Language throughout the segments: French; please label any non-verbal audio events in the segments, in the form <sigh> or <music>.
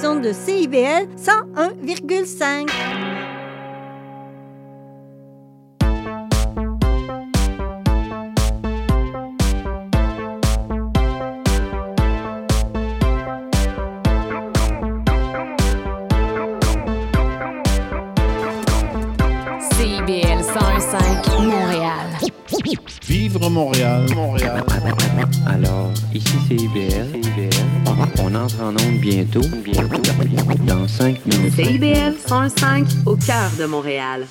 de CIBL 101,5. On entre en onde bientôt, bientôt, dans 5 minutes. CIBL 105 au cœur de Montréal.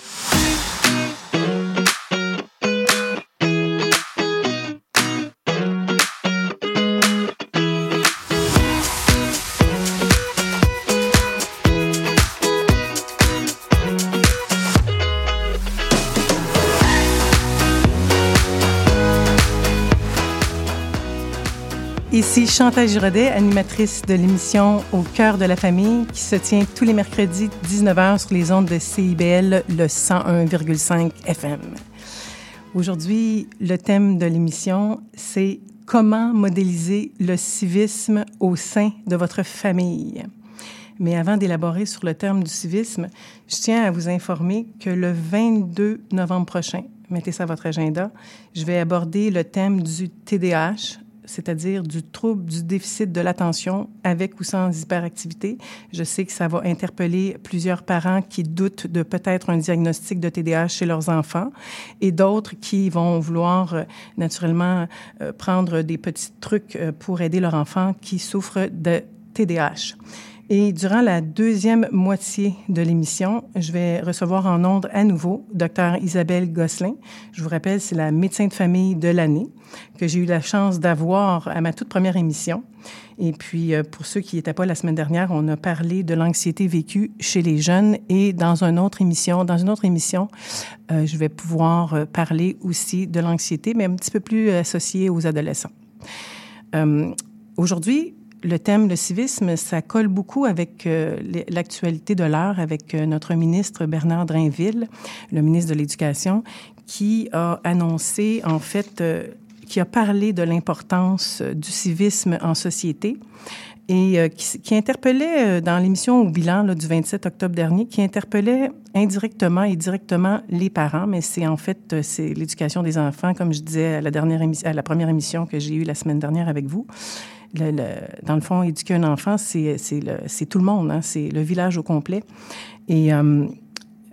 Ici Chantal Giraudet, animatrice de l'émission Au cœur de la famille, qui se tient tous les mercredis 19h sur les ondes de CIBL, le 101,5 FM. Aujourd'hui, le thème de l'émission, c'est comment modéliser le civisme au sein de votre famille. Mais avant d'élaborer sur le terme du civisme, je tiens à vous informer que le 22 novembre prochain, mettez ça à votre agenda, je vais aborder le thème du TDAH, c'est-à-dire du trouble du déficit de l'attention avec ou sans hyperactivité. Je sais que ça va interpeller plusieurs parents qui doutent de peut-être un diagnostic de TDAH chez leurs enfants et d'autres qui vont vouloir euh, naturellement euh, prendre des petits trucs euh, pour aider leur enfant qui souffre de TDAH. Et durant la deuxième moitié de l'émission, je vais recevoir en ondes à nouveau Dr Isabelle Gosselin. Je vous rappelle, c'est la médecin de famille de l'année que j'ai eu la chance d'avoir à ma toute première émission. Et puis, euh, pour ceux qui n'étaient pas la semaine dernière, on a parlé de l'anxiété vécue chez les jeunes. Et dans une autre émission, dans une autre émission, euh, je vais pouvoir euh, parler aussi de l'anxiété, mais un petit peu plus associée aux adolescents. Euh, Aujourd'hui, le thème, le civisme, ça colle beaucoup avec euh, l'actualité de l'heure, avec euh, notre ministre Bernard Drainville, le ministre de l'Éducation, qui a annoncé, en fait, euh, qui a parlé de l'importance du civisme en société et qui, interpellait dans l'émission au bilan du 27 octobre dernier, qui interpellait indirectement et directement les parents, mais c'est en fait c'est l'éducation des enfants, comme je disais à la dernière à la première émission que j'ai eue la semaine dernière avec vous. Dans le fond, éduquer un enfant, c'est tout le monde, hein, c'est le village au complet. Et euh,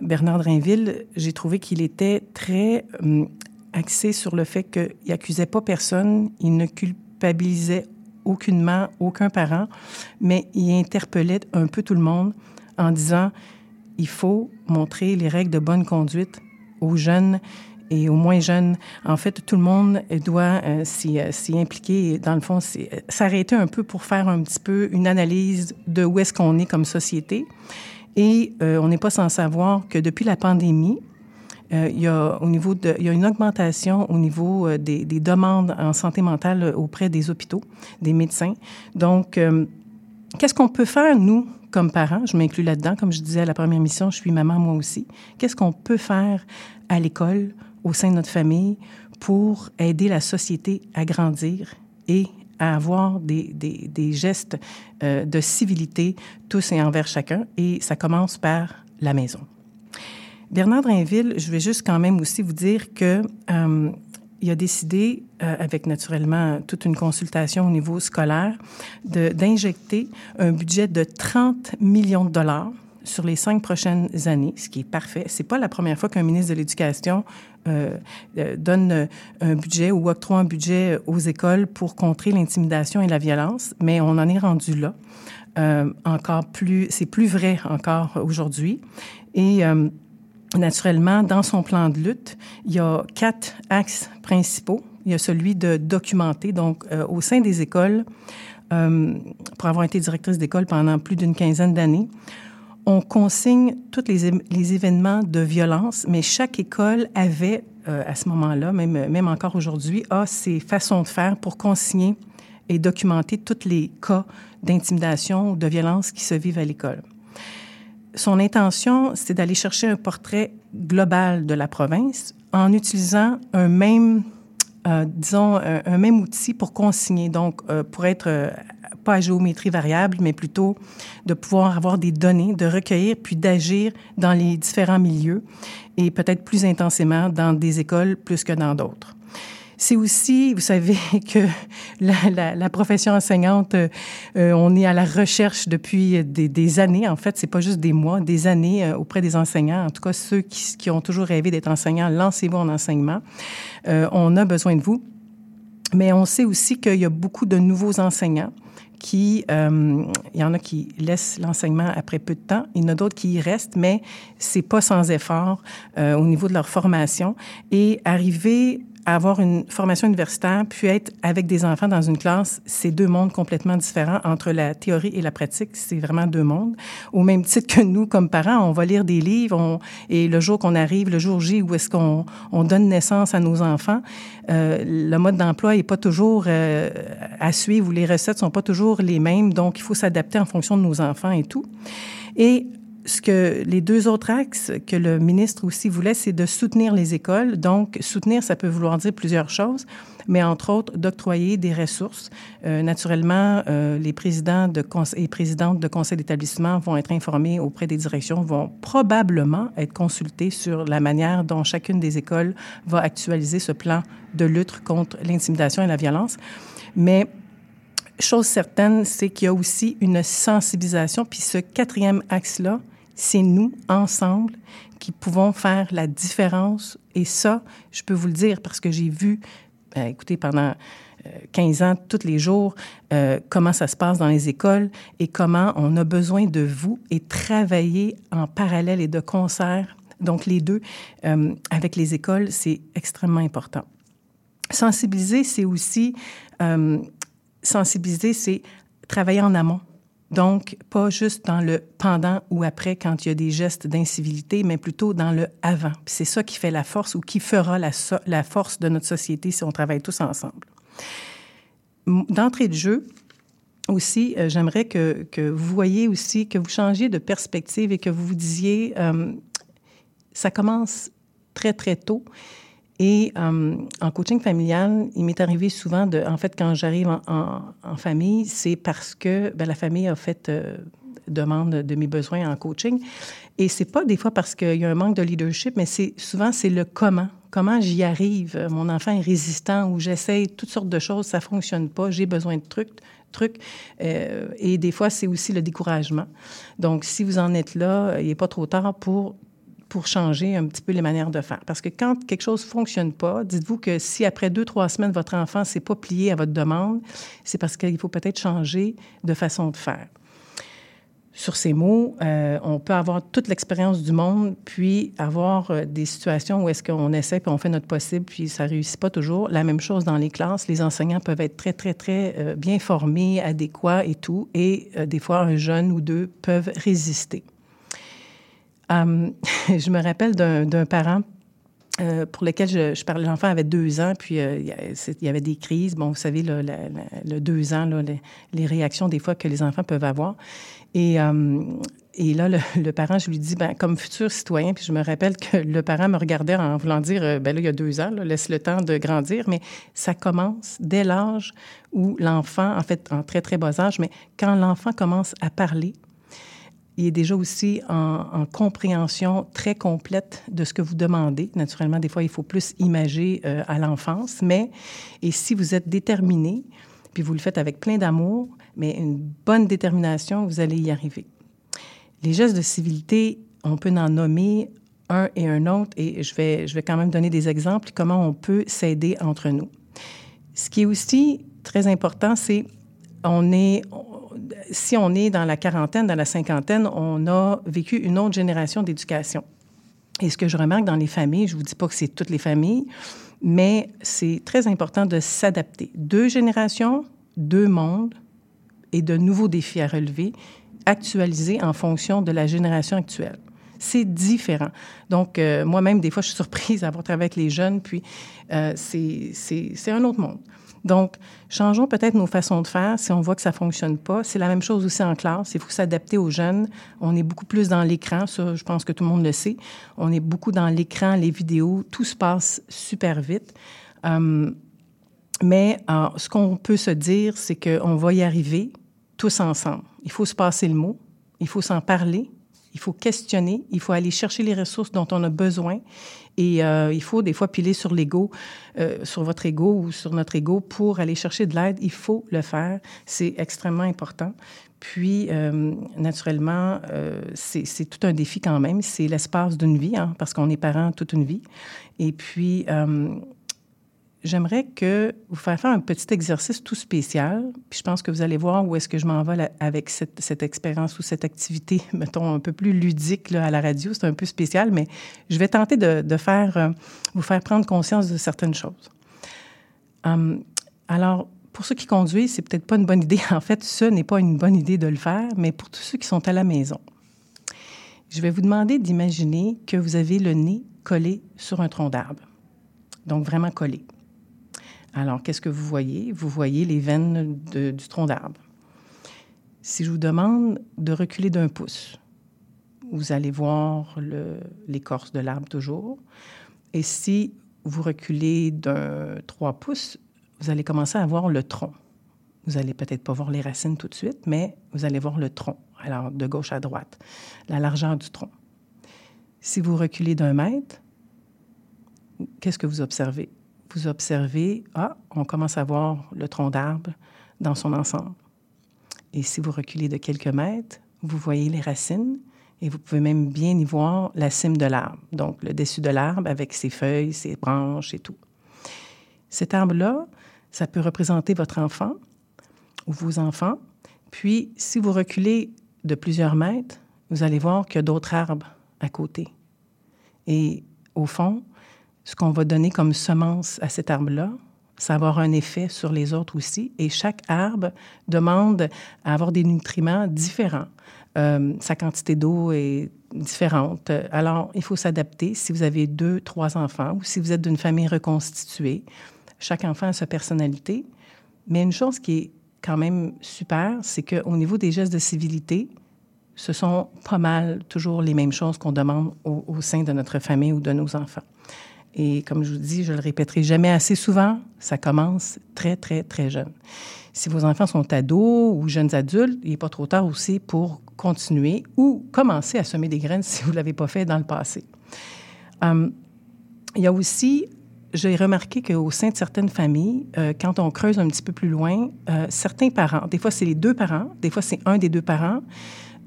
Bernard Drainville, j'ai trouvé qu'il était très euh, axé sur le fait qu'il n'accusait pas personne, il ne culpabilisait aucunement aucun parent, mais il interpellait un peu tout le monde en disant il faut montrer les règles de bonne conduite aux jeunes et aux moins jeunes. En fait, tout le monde doit euh, s'y impliquer dans le fond, s'arrêter un peu pour faire un petit peu une analyse de où est-ce qu'on est comme société. Et euh, on n'est pas sans savoir que depuis la pandémie, euh, il, y a, au niveau il y a une augmentation au niveau euh, des, des, demandes en santé mentale auprès des hôpitaux, des médecins. Donc, euh, qu'est-ce qu'on peut faire, nous, comme parents? Je m'inclus là-dedans. Comme je disais à la première mission, je suis maman moi aussi. Qu'est-ce qu'on peut faire à l'école, au sein de notre famille, pour aider la société à grandir et à avoir des, des, gestes euh, de civilité, tous et envers chacun. Et ça commence par la maison. Bernard Drainville, je vais juste quand même aussi vous dire que euh, il a décidé, euh, avec naturellement toute une consultation au niveau scolaire, d'injecter un budget de 30 millions de dollars sur les cinq prochaines années, ce qui est parfait. C'est pas la première fois qu'un ministre de l'Éducation euh, donne un budget ou octroie un budget aux écoles pour contrer l'intimidation et la violence, mais on en est rendu là. Euh, encore plus, c'est plus vrai encore aujourd'hui. Et euh, naturellement, dans son plan de lutte, il y a quatre axes principaux. Il y a celui de documenter, donc euh, au sein des écoles, euh, pour avoir été directrice d'école pendant plus d'une quinzaine d'années, on consigne tous les, événements de violence, mais chaque école avait, euh, à ce moment-là, même, encore aujourd'hui, ses façons de faire pour consigner et documenter tous les cas d'intimidation ou de violence qui se vivent à l'école. Son intention, c'est d'aller chercher un portrait global de la province en utilisant un même, euh, disons, un, même outil pour consigner, donc euh, pour être, pas à géométrie variable, mais plutôt de pouvoir avoir des données, de recueillir, puis d'agir dans les différents milieux et peut-être plus intensément dans des écoles plus que dans d'autres. C'est aussi, vous savez, <laughs> que la, profession enseignante, euh, on est à la recherche depuis des, années. En fait, c'est pas juste des mois, des années euh, auprès des enseignants. En tout cas, ceux qui, qui ont toujours rêvé d'être enseignants, lancez-vous en enseignement. Euh, on a besoin de vous. Mais on sait aussi qu'il y a beaucoup de nouveaux enseignants qui, euh, il y en a qui laissent l'enseignement après peu de temps, il y en a d'autres qui y restent, mais c'est pas sans effort euh, au niveau de leur formation. Et arriver avoir une formation universitaire, puis être avec des enfants dans une classe, c'est deux mondes complètement différents entre la théorie et la pratique. C'est vraiment deux mondes. Au même titre que nous, comme parents, on va lire des livres on, et le jour qu'on arrive, le jour J où est-ce qu'on on donne naissance à nos enfants, euh, le mode d'emploi est pas toujours euh, à suivre ou les recettes sont pas toujours les mêmes. Donc, il faut s'adapter en fonction de nos enfants et tout. Et ce que les deux autres axes que le ministre aussi voulait, c'est de soutenir les écoles. Donc, soutenir, ça peut vouloir dire plusieurs choses, mais entre autres, d'octroyer des ressources. Euh, naturellement, euh, les présidents de et présidentes de conseils d'établissement vont être informés auprès des directions, vont probablement être consultés sur la manière dont chacune des écoles va actualiser ce plan de lutte contre l'intimidation et la violence. Mais chose certaine, c'est qu'il y a aussi une sensibilisation. Puis ce quatrième axe-là, c'est nous, ensemble, qui pouvons faire la différence. Et ça, je peux vous le dire parce que j'ai vu, euh, écoutez, pendant 15 euh, ans, tous les jours, euh, comment ça se passe dans les écoles et comment on a besoin de vous et travailler en parallèle et de concert. Donc, les deux, euh, avec les écoles, c'est extrêmement important. Sensibiliser, c'est aussi, sensibiliser, c'est travailler en amont. Donc, pas juste dans le pendant ou après quand il y a des gestes d'incivilité, mais plutôt dans le avant. C'est ça qui fait la force ou qui fera la, force de notre société si on travaille tous ensemble. D'entrée de jeu, aussi, euh, j'aimerais que, que, vous voyez aussi, que vous changiez de perspective et que vous vous disiez, euh, ça commence très, très tôt. Et euh, en coaching familial, il m'est arrivé souvent de, en fait, quand j'arrive en, famille, c'est parce que ben, la famille a fait euh, demande de mes besoins en coaching. Et c'est pas des fois parce qu'il y a un manque de leadership, mais c'est souvent c'est le comment. Comment j'y arrive? Mon enfant est résistant ou j'essaye toutes sortes de choses, ça fonctionne pas, j'ai besoin de trucs trucs. Euh, et des fois, c'est aussi le découragement. Donc, si vous en êtes là, il n'est pas trop tard pour pour changer un petit peu les manières de faire. Parce que quand quelque chose ne fonctionne pas, dites-vous que si après deux, trois semaines, votre enfant ne s'est pas plié à votre demande, c'est parce qu'il faut peut-être changer de façon de faire. Sur ces mots, euh, on peut avoir toute l'expérience du monde, puis avoir euh, des situations où est-ce qu'on essaie, puis on fait notre possible, puis ça réussit pas toujours. La même chose dans les classes, les enseignants peuvent être très, très, très euh, bien formés, adéquats et tout, et des fois, un jeune ou deux peuvent résister. Um, <laughs> je me rappelle d'un parent euh, pour lequel je, parlais. L'enfant avait deux ans, puis euh, il y avait des crises. Bon, vous savez, le, deux ans, les, réactions des fois que les enfants peuvent avoir. Et, um, et là, le, parent, je lui dis, ben, comme futur citoyen, puis je me rappelle que le parent me regardait en voulant dire, euh, ben là, il y a deux ans, laisse le temps de grandir, mais ça commence dès l'âge où l'enfant, en fait, en très, très bas âge, mais quand l'enfant commence à parler, il est déjà aussi en, en, compréhension très complète de ce que vous demandez. Naturellement, des fois, il faut plus imager euh, à l'enfance, mais et si vous êtes déterminé, puis vous le faites avec plein d'amour, mais une bonne détermination, vous allez y arriver. Les gestes de civilité, on peut en nommer un et un autre, et je vais, je vais quand même donner des exemples comment on peut s'aider entre nous. Ce qui est aussi très important, c'est on est, si on est dans la quarantaine, dans la cinquantaine, on a vécu une autre génération d'éducation. Et ce que je remarque dans les familles, je ne vous dis pas que c'est toutes les familles, mais c'est très important de s'adapter. Deux générations, deux mondes et de nouveaux défis à relever, actualisés en fonction de la génération actuelle. C'est différent. Donc, euh, moi-même, des fois, je suis surprise à avoir travaillé avec les jeunes, puis euh, c'est un autre monde. Donc, changeons peut-être nos façons de faire si on voit que ça fonctionne pas. C'est la même chose aussi en classe. Il faut s'adapter aux jeunes. On est beaucoup plus dans l'écran. Ça, je pense que tout le monde le sait. On est beaucoup dans l'écran, les vidéos. Tout se passe super vite. Um, mais euh, ce qu'on peut se dire, c'est qu'on va y arriver. tous ensemble. Il faut se passer le mot, il faut s'en parler, il faut questionner, il faut aller chercher les ressources dont on a besoin et euh, il faut des fois piler sur l'ego, euh, sur votre ego ou sur notre ego pour aller chercher de l'aide. Il faut le faire. C'est extrêmement important. Puis, euh, naturellement, c'est tout un défi quand même. C'est l'espace d'une vie, hein, parce qu'on est parent toute une vie. Et puis, j'aimerais que vous fassiez faire un petit exercice tout spécial. Puis je pense que vous allez voir où est-ce que je m'en vais avec cette, cette, expérience ou cette activité, <laughs> mettons, un peu plus ludique à la radio. C'est un peu spécial, mais je vais tenter de, faire, euh, vous faire prendre conscience de certaines choses. Um, alors, pour ceux qui conduisent, c'est peut-être pas une bonne idée. <laughs> En fait, ce n'est pas une bonne idée de le faire, mais pour tous ceux qui sont à la maison, je vais vous demander d'imaginer que vous avez le nez collé sur un tronc d'arbre. Donc, vraiment collé. Alors, qu'est-ce que vous voyez? Vous voyez les veines du tronc d'arbre. Si je vous demande de reculer d'un pouce, vous allez voir l'écorce de l'arbre toujours. Et si vous reculez d'un 3 pouces, vous allez commencer à voir le tronc. Vous allez peut-être pas voir les racines tout de suite, mais vous allez voir le tronc, alors de gauche à droite, la largeur du tronc. Si vous reculez d'un mètre, qu'est-ce que vous observez? Vous observez, ah, on commence à voir le tronc d'arbre dans son ensemble. Et si vous reculez de quelques mètres, vous voyez les racines et vous pouvez même bien y voir la cime de l'arbre, donc le dessus de l'arbre avec ses feuilles, ses branches et tout. Cet arbre-là, ça peut représenter votre enfant ou vos enfants. Puis, si vous reculez de plusieurs mètres, vous allez voir qu'il y a d'autres arbres à côté. Et au fond, ce qu'on va donner comme semence à cet arbre-là, ça va avoir un effet sur les autres aussi. Et chaque arbre demande à avoir des nutriments différents. Euh, sa quantité d'eau est différente. Alors, il faut s'adapter si vous avez deux, trois enfants ou si vous êtes d'une famille reconstituée. Chaque enfant a sa personnalité. Mais une chose qui est quand même super, c'est qu'au niveau des gestes de civilité, ce sont pas mal toujours les mêmes choses qu'on demande au, au, sein de notre famille ou de nos enfants. Et comme je vous dis, je le répéterai jamais assez souvent, ça commence très, très, très jeune. Si vos enfants sont ados ou jeunes adultes, il n'est pas trop tard aussi pour continuer ou commencer à semer des graines <laughs> si vous ne l'avez pas fait dans le passé. Um, il y a aussi j'ai remarqué qu'au sein de certaines familles, euh, quand on creuse un petit peu plus loin, euh, certains parents, des fois c'est les deux parents, des fois c'est un des deux parents,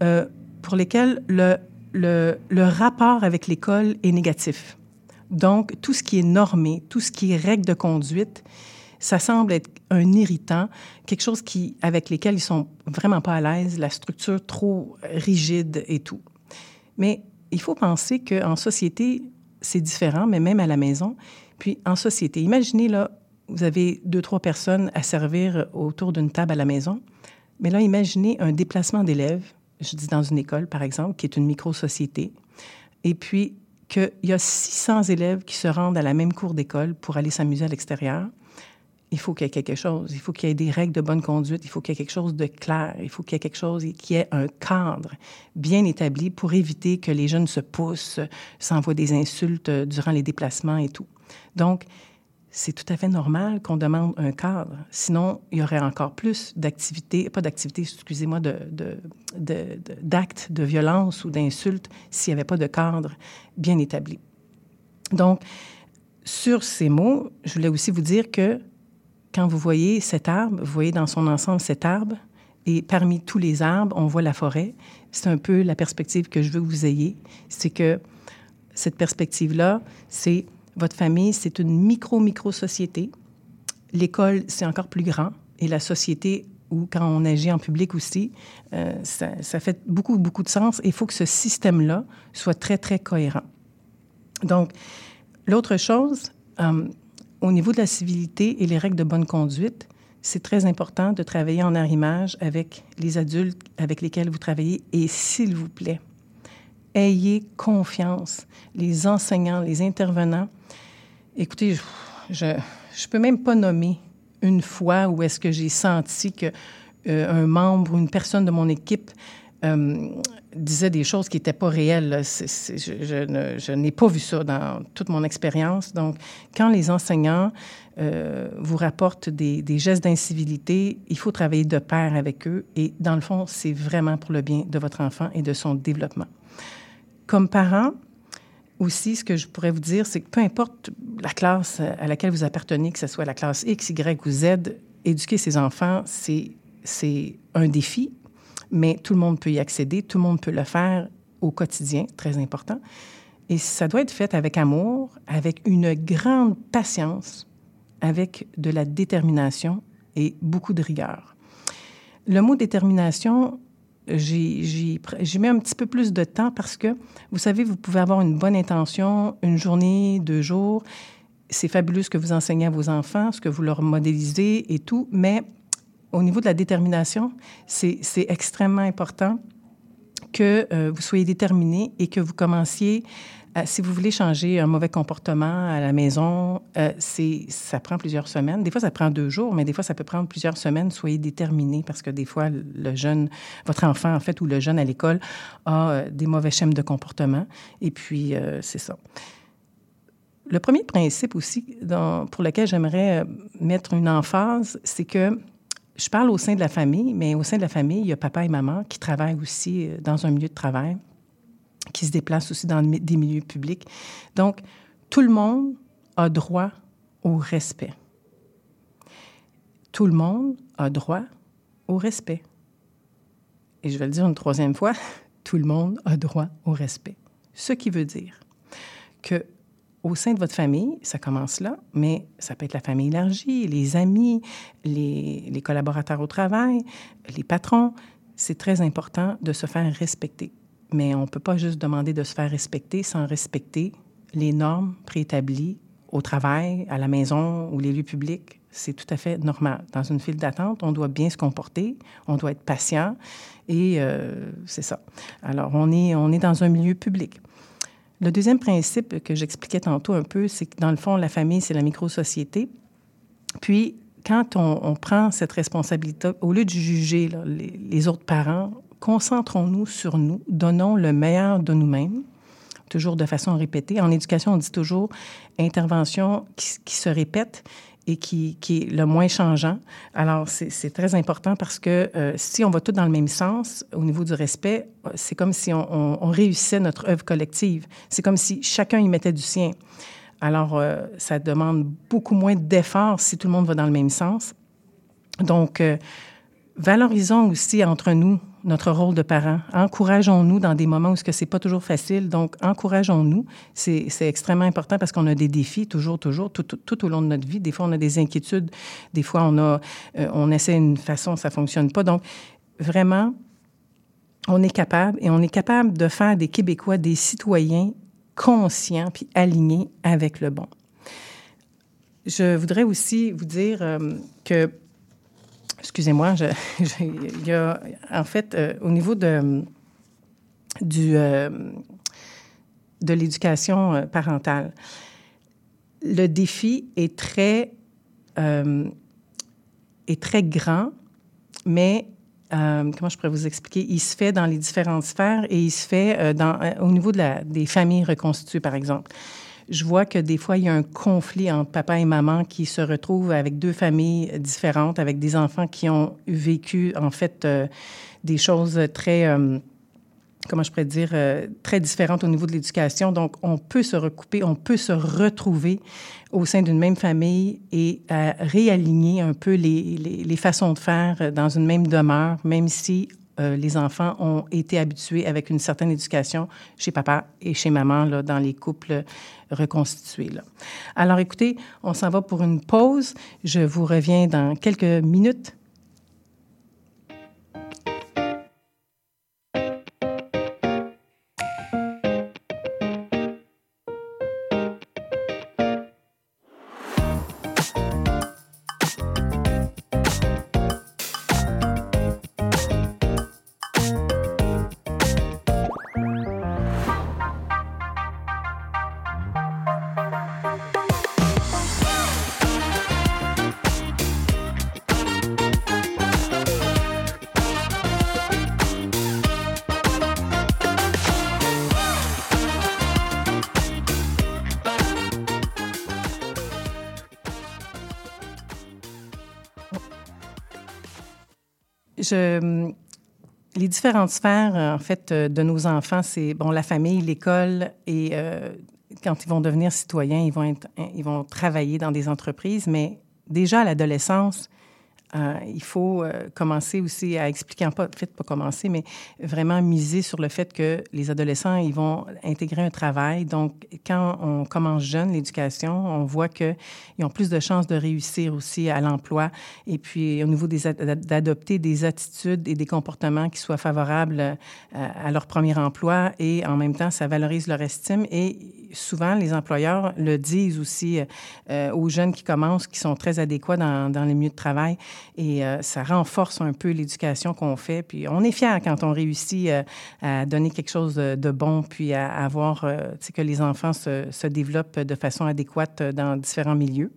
euh, pour lesquels le, le, le rapport avec l'école est négatif. Donc, tout ce qui est normé, tout ce qui est règle de conduite, ça semble être un irritant, quelque chose qui, avec lesquels ils sont vraiment pas à l'aise, la structure trop rigide et tout. Mais il faut penser qu'en société, c'est différent, mais même à la maison, puis en société, imaginez là, vous avez deux, trois personnes à servir autour d'une table à la maison. Mais là, imaginez un déplacement d'élèves, je dis dans une école, par exemple, qui est une micro-société, et puis qu'il y a 600 élèves qui se rendent à la même cour d'école pour aller s'amuser à l'extérieur. Il faut qu'il y ait quelque chose. Il faut qu'il y ait des règles de bonne conduite. Il faut qu'il y ait quelque chose de clair. Il faut qu'il y ait quelque chose qui ait un cadre bien établi pour éviter que les jeunes se poussent, s'envoient des insultes durant les déplacements et tout. Donc, c'est tout à fait normal qu'on demande un cadre. Sinon, il y aurait encore plus d'activités, pas d'activités, excusez-moi, d'actes de, violence ou d'insultes s'il n'y avait pas de cadre bien établi. Donc, sur ces mots, je voulais aussi vous dire que quand vous voyez cet arbre, vous voyez dans son ensemble cet arbre, et parmi tous les arbres, on voit la forêt. C'est un peu la perspective que je veux que vous ayez. C'est que cette perspective-là, c'est votre famille, c'est une micro-micro-société. L'école, c'est encore plus grand. Et la société, ou quand on agit en public aussi, euh, ça, fait beaucoup, beaucoup de sens. Il faut que ce système-là soit très, très cohérent. Donc, l'autre chose, euh, au niveau de la civilité et les règles de bonne conduite, c'est très important de travailler en arrimage avec les adultes avec lesquels vous travaillez. Et s'il vous plaît, ayez confiance. Les enseignants, les intervenants, écoutez, je ne peux même pas nommer une fois où est-ce que j'ai senti que euh, un membre ou une personne de mon équipe euh, disait des choses qui n'étaient pas réelles. je n'ai pas vu ça dans toute mon expérience. Donc, quand les enseignants euh, vous rapportent des, des gestes d'incivilité, il faut travailler de pair avec eux. Et dans le fond, c'est vraiment pour le bien de votre enfant et de son développement. Comme parent, aussi, ce que je pourrais vous dire, c'est que peu importe la classe à laquelle vous appartenez, que ce soit la classe X, Y ou Z, éduquer ses enfants, c'est un défi, mais tout le monde peut y accéder, tout le monde peut le faire au quotidien, très important. Et ça doit être fait avec amour, avec une grande patience, avec de la détermination et beaucoup de rigueur. Le mot détermination, j'y mets un petit peu plus de temps parce que, vous savez, vous pouvez avoir une bonne intention, une journée, deux jours. C'est fabuleux ce que vous enseignez à vos enfants, ce que vous leur modélisez et tout, mais au niveau de la détermination, c'est c'est extrêmement important que euh, vous soyez déterminé et que vous commenciez, à- si vous voulez changer un mauvais comportement à la maison, euh, c'est ça prend plusieurs semaines. Des fois, ça prend deux jours, mais des fois, ça peut prendre plusieurs semaines. Soyez déterminé parce que des fois, le jeune, votre enfant, en fait, ou le jeune à l'école a euh, des mauvais schèmes de comportement. Et puis, euh, c'est ça. Le premier principe aussi pour lequel j'aimerais euh, mettre une emphase, c'est que je parle au sein de la famille, mais au sein de la famille, il y a papa et maman qui travaillent aussi euh, dans un milieu de travail, qui se déplacent aussi dans des milieux publics. Donc, tout le monde a droit au respect. Tout le monde a droit au respect. Et je vais le dire une troisième fois, <laughs> tout le monde a droit au respect. Ce qui veut dire que au sein de votre famille, ça commence là, mais ça peut être la famille élargie, les amis, les collaborateurs au travail, les patrons. C'est très important de se faire respecter. Mais on ne peut pas juste demander de se faire respecter sans respecter les normes préétablies au travail, à la maison ou les lieux publics. C'est tout à fait normal. Dans une file d'attente, on doit bien se comporter, on doit être patient et euh, c'est ça. Alors, on est, on est dans un milieu public. Le deuxième principe que j'expliquais tantôt un peu, c'est que dans le fond, la famille, c'est la micro-société. Puis, quand on, prend cette responsabilité, au lieu de juger les autres parents, concentrons-nous sur nous, donnons le meilleur de nous-mêmes, toujours de façon répétée. En éducation, on dit toujours intervention qui, se répète et qui, est le moins changeant. Alors, c'est très important parce que euh, si on va tout dans le même sens au niveau du respect, c'est comme si on réussissait notre œuvre collective. C'est comme si chacun y mettait du sien. Alors, euh, ça demande beaucoup moins d'efforts si tout le monde va dans le même sens. Donc, euh, valorisons aussi entre nous notre rôle de parents. Encourageons-nous dans des moments où ce que c'est pas toujours facile. Donc, encourageons-nous. C'est extrêmement important parce qu'on a des défis toujours, toujours, tout, au long de notre vie. Des fois, on a des inquiétudes. Des fois, on a, euh, on essaie une façon, ça fonctionne pas. Donc, vraiment, on est capable et on est capable de faire des Québécois des citoyens conscients puis alignés avec le bon. Je voudrais aussi vous dire euh, que Excusez-moi, <laughs> il y a en fait euh, au niveau de euh, de l'éducation euh, parentale, le défi est très est très grand, mais comment je pourrais vous expliquer? Il se fait dans les différentes sphères et il se fait au niveau de la, des familles reconstituées, par exemple je vois que des fois, il y a un conflit entre papa et maman qui se retrouvent avec deux familles différentes, avec des enfants qui ont vécu, en fait, euh, des choses très, euh, comment je pourrais dire, euh, très différentes au niveau de l'éducation. Donc, on peut se recouper, on peut se retrouver au sein d'une même famille et réaligner un peu les, les façons de faire dans une même demeure, même si euh, les enfants ont été habitués avec une certaine éducation chez papa et chez maman dans les couples reconstitués. Alors écoutez, on s'en va pour une pause. Je vous reviens dans quelques minutes. Les différentes sphères, en fait, euh, de nos enfants, c'est bon la famille, l'école et euh, quand ils vont devenir citoyens, ils vont ils vont travailler dans des entreprises, mais déjà à l'adolescence, euh, il faut euh, commencer aussi à expliquer, en fait, pas commencer, mais vraiment miser sur le fait que les adolescents, ils vont intégrer un travail. Donc, quand on commence jeune l'éducation, on voit qu'ils ont plus de chances de réussir aussi à l'emploi et puis au niveau d'adopter des attitudes et des comportements qui soient favorables euh, à leur premier emploi et en même temps, ça valorise leur estime et souvent, les employeurs le disent aussi aux jeunes qui commencent, qui sont très adéquats dans, dans les milieux de travail. Et euh, ça renforce un peu l'éducation qu'on fait. Puis on est fiers quand on réussit euh, à donner quelque chose de, bon, puis à, à voir que les enfants se, développent de façon adéquate dans différents milieux.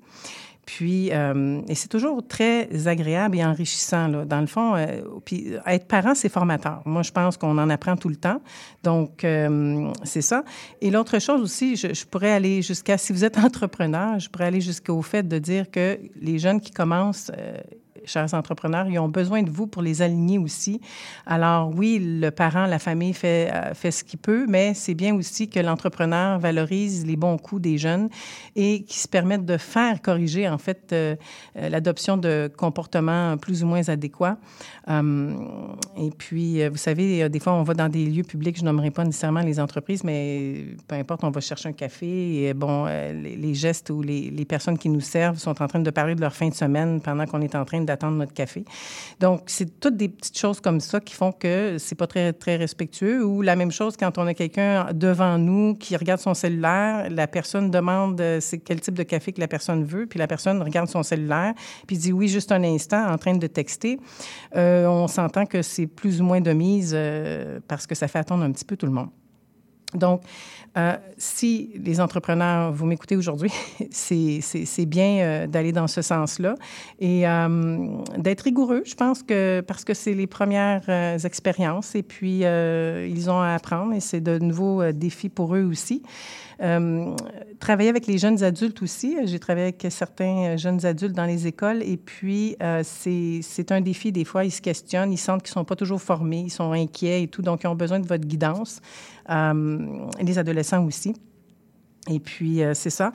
Puis, euh, et c'est toujours très agréable et enrichissant, là. Dans le fond, euh, puis être parent, c'est formateur. Moi, je pense qu'on en apprend tout le temps. Donc, euh, c'est ça. Et l'autre chose aussi, je pourrais aller jusqu'à, si vous êtes <laughs> entrepreneur, je pourrais aller jusqu'au fait de dire que les jeunes qui commencent chers entrepreneurs, ils ont besoin de vous pour les aligner aussi. Alors oui, le parent, la famille fait, euh, fait ce qu'il peut, mais c'est bien aussi que l'entrepreneur valorise les bons coups des jeunes et qui se permettent de faire corriger en fait euh, euh, l'adoption de comportements plus ou moins adéquats. et puis, vous savez, des fois, on va dans des lieux publics, je nommerai pas nécessairement les entreprises, mais peu importe, on va chercher un café et bon, les, gestes ou les, les personnes qui nous servent sont en train de parler de leur fin de semaine pendant qu'on est en train de attendre notre café. Donc, c'est toutes des petites choses comme ça qui font que c'est pas très, très respectueux. Ou la même chose quand on a quelqu'un devant nous qui regarde son cellulaire, la personne demande euh, quel type de café que la personne veut, puis la personne regarde son cellulaire, puis dit oui juste un instant en train de texter. Euh, on s'entend que c'est plus ou moins de mise euh, parce que ça fait attendre un petit peu tout le monde. Donc, euh, si les entrepreneurs, vous m'écoutez aujourd'hui, <laughs> c'est bien euh, d'aller dans ce sens-là et euh, d'être rigoureux, je pense que parce que c'est les premières expériences et puis ils ont à apprendre et c'est de nouveaux défis pour eux aussi. travailler avec les jeunes adultes aussi. J'ai travaillé avec certains jeunes adultes dans les écoles et puis c'est un défi. Des fois, ils se questionnent, ils sentent qu'ils ne sont pas toujours formés, ils sont inquiets et tout, donc ils ont besoin de votre guidance. les adolescents aussi. Et puis, c'est ça.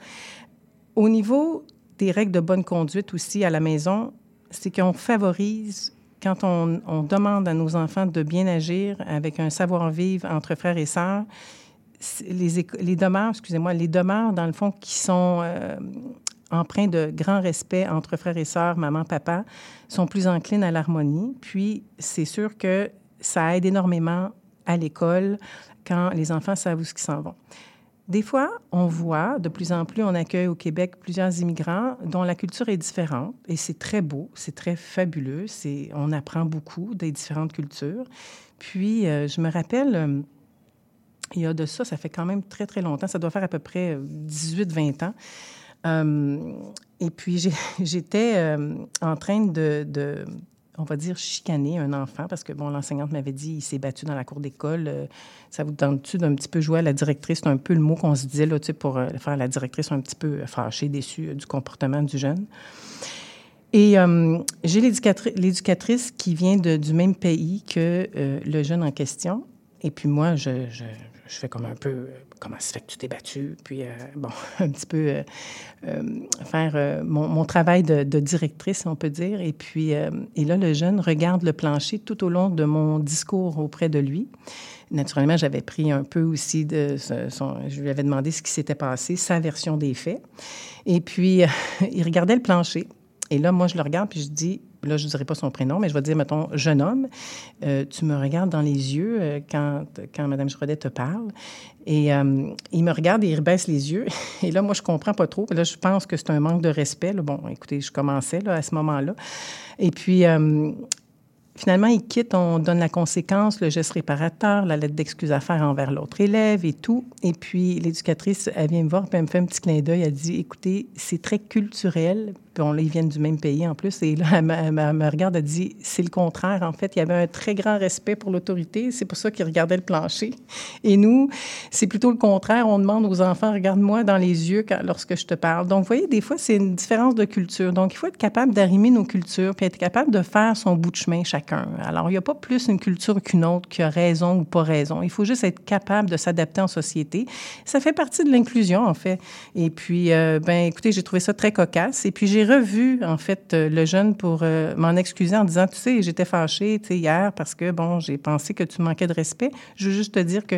Au niveau des règles de bonne conduite aussi à la maison, c'est qu'on favorise quand on, demande à nos enfants de bien agir avec un savoir-vivre entre frères et sœurs, les, les demeures, excusez-moi, les demeures, dans le fond, qui sont euh, empreints de grand respect entre frères et sœurs, maman, papa, sont plus enclines à l'harmonie. Puis, c'est sûr que ça aide énormément à l'école quand les enfants savent où ce s'en vont. Des fois, on voit, de plus en plus, on accueille au Québec plusieurs immigrants dont la culture est différente et c'est très beau, c'est très fabuleux, c'est, on apprend beaucoup des différentes cultures. Puis, euh, je me rappelle, euh, il y a de ça, ça fait quand même très, très longtemps, ça doit faire à peu près 18-20 ans. Euh, et puis, <laughs> j'étais en train de on va dire, chicaner un enfant parce que, bon, l'enseignante m'avait dit, il s'est battu dans la cour d'école. Euh, ça vous tente-tu d'un petit peu jouer à la directrice? C'est un peu le mot qu'on se disait, là, tu pour euh, faire la directrice un petit peu fâchée, déçue euh, du comportement du jeune. Et euh, j'ai l'éducatrice qui vient du même pays que euh, le jeune en question. Et puis moi, je, je fais comme un peu comment ça fait que tu t'es battu, puis euh, bon, <laughs> un petit peu euh, euh, faire mon, mon, travail de, de, directrice, on peut dire. Et puis, et là, le jeune regarde le plancher tout au long de mon discours auprès de lui. Naturellement, j'avais pris un peu aussi de son, je lui avais demandé ce qui s'était passé, sa version des faits. Et puis, <laughs> il regardait le plancher. Et là, moi, je le regarde, puis je dis, là, je ne dirai pas son prénom, mais je vais dire, mettons, jeune homme, euh, tu me regardes dans les yeux euh, quand, quand Mme Giraudet te parle. Et euh, il me regarde et il baisse les yeux. <laughs> Et là, moi, je comprends pas trop. Là, je pense que c'est un manque de respect. Bon, écoutez, je commençais là, à ce moment-là. Et puis, Finalement, il quitte, on donne la conséquence, le geste réparateur, la lettre d'excuse à faire envers l'autre élève et tout. Et puis, l'éducatrice, elle vient me voir, puis elle me fait un petit clin d'œil. Elle dit Écoutez, c'est très culturel. Puis, on, là, ils viennent du même pays en plus. Et là, elle me, regarde, elle dit C'est le contraire. En fait, il y avait un très grand respect pour l'autorité. C'est pour ça qu'ils regardaient le plancher. Et nous, c'est plutôt le contraire. On demande aux enfants Regarde-moi dans les yeux lorsque je te parle. Donc, vous voyez, des fois, c'est une différence de culture. Donc, il faut être capable d'arrimer nos cultures, puis être capable de faire son bout de chemin chacun Alors, il n'y a pas plus une culture qu'une autre qui a raison ou pas raison. Il faut juste être capable de s'adapter en société. Ça fait partie de l'inclusion, en fait. Et puis, euh, ben, écoutez, j'ai trouvé ça très cocasse. Et puis, j'ai revu, en fait, euh, le jeune pour euh, m'en excuser en disant, tu sais, j'étais fâchée, tu sais, hier parce que, bon, j'ai pensé que tu manquais de respect. Je veux juste te dire que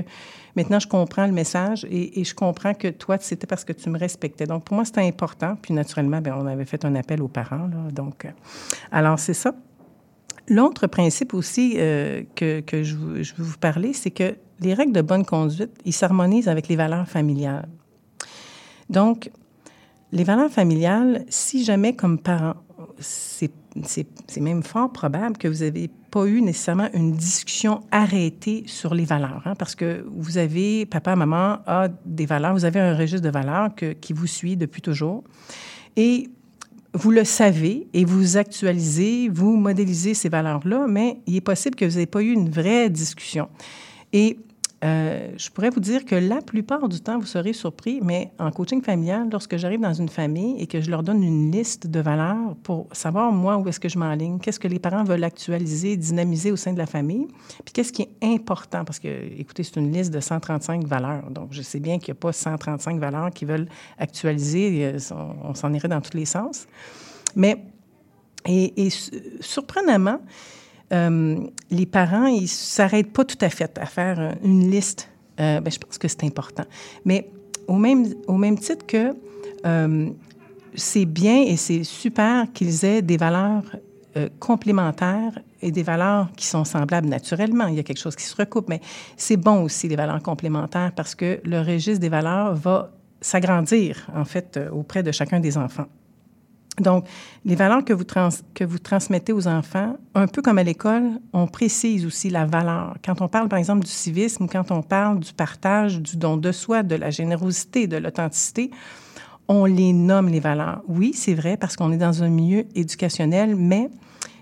Maintenant, je comprends le message et, je comprends que toi, c'était parce que tu me respectais. Donc, pour moi, c'était important. Puis, naturellement, bien, on avait fait un appel aux parents. Donc, euh, alors, c'est ça. L'autre principe aussi euh, que, je, je, veux vous parler, c'est que les règles de bonne conduite, ils s'harmonisent avec les valeurs familiales. Donc, les valeurs familiales, si jamais comme parent, c'est même fort probable que vous n'avez pas eu nécessairement une discussion arrêtée sur les valeurs, hein, parce que vous avez, papa, maman a des valeurs, vous avez un registre de valeurs qui vous suit depuis toujours. Et vous le savez et vous actualisez, vous modélisez ces valeurs-là, mais il est possible que vous n'ayez pas eu une vraie discussion. Et euh, je pourrais vous dire que la plupart du temps, vous serez surpris, mais en coaching familial, lorsque j'arrive dans une famille et que je leur donne une liste de valeurs pour savoir, moi, où est-ce que je m'enligne, qu'est-ce que les parents veulent actualiser, dynamiser au sein de la famille, puis qu'est-ce qui est important, parce que, écoutez, c'est une liste de 135 valeurs, donc je sais bien qu'il n'y a pas 135 valeurs qui veulent actualiser, euh, on, s'en irait dans tous les sens. Mais, et, et surprenamment, euh, les parents, ils s'arrêtent pas tout à fait à faire euh, une liste. Euh, ben, je pense que c'est important. Mais au même, au même titre que c'est bien et c'est super qu'ils aient des valeurs complémentaires et des valeurs qui sont semblables naturellement. Il y a quelque chose qui se recoupe, mais c'est bon aussi les valeurs complémentaires parce que le registre des valeurs va s'agrandir, en fait, auprès de chacun des enfants. Donc, les valeurs que vous, que vous transmettez aux enfants, un peu comme à l'école, on précise aussi la valeur. Quand on parle, par exemple, du civisme, quand on parle du partage, du don de soi, de la générosité, de l'authenticité, on les nomme les valeurs. Oui, c'est vrai, parce qu'on est dans un milieu éducationnel, mais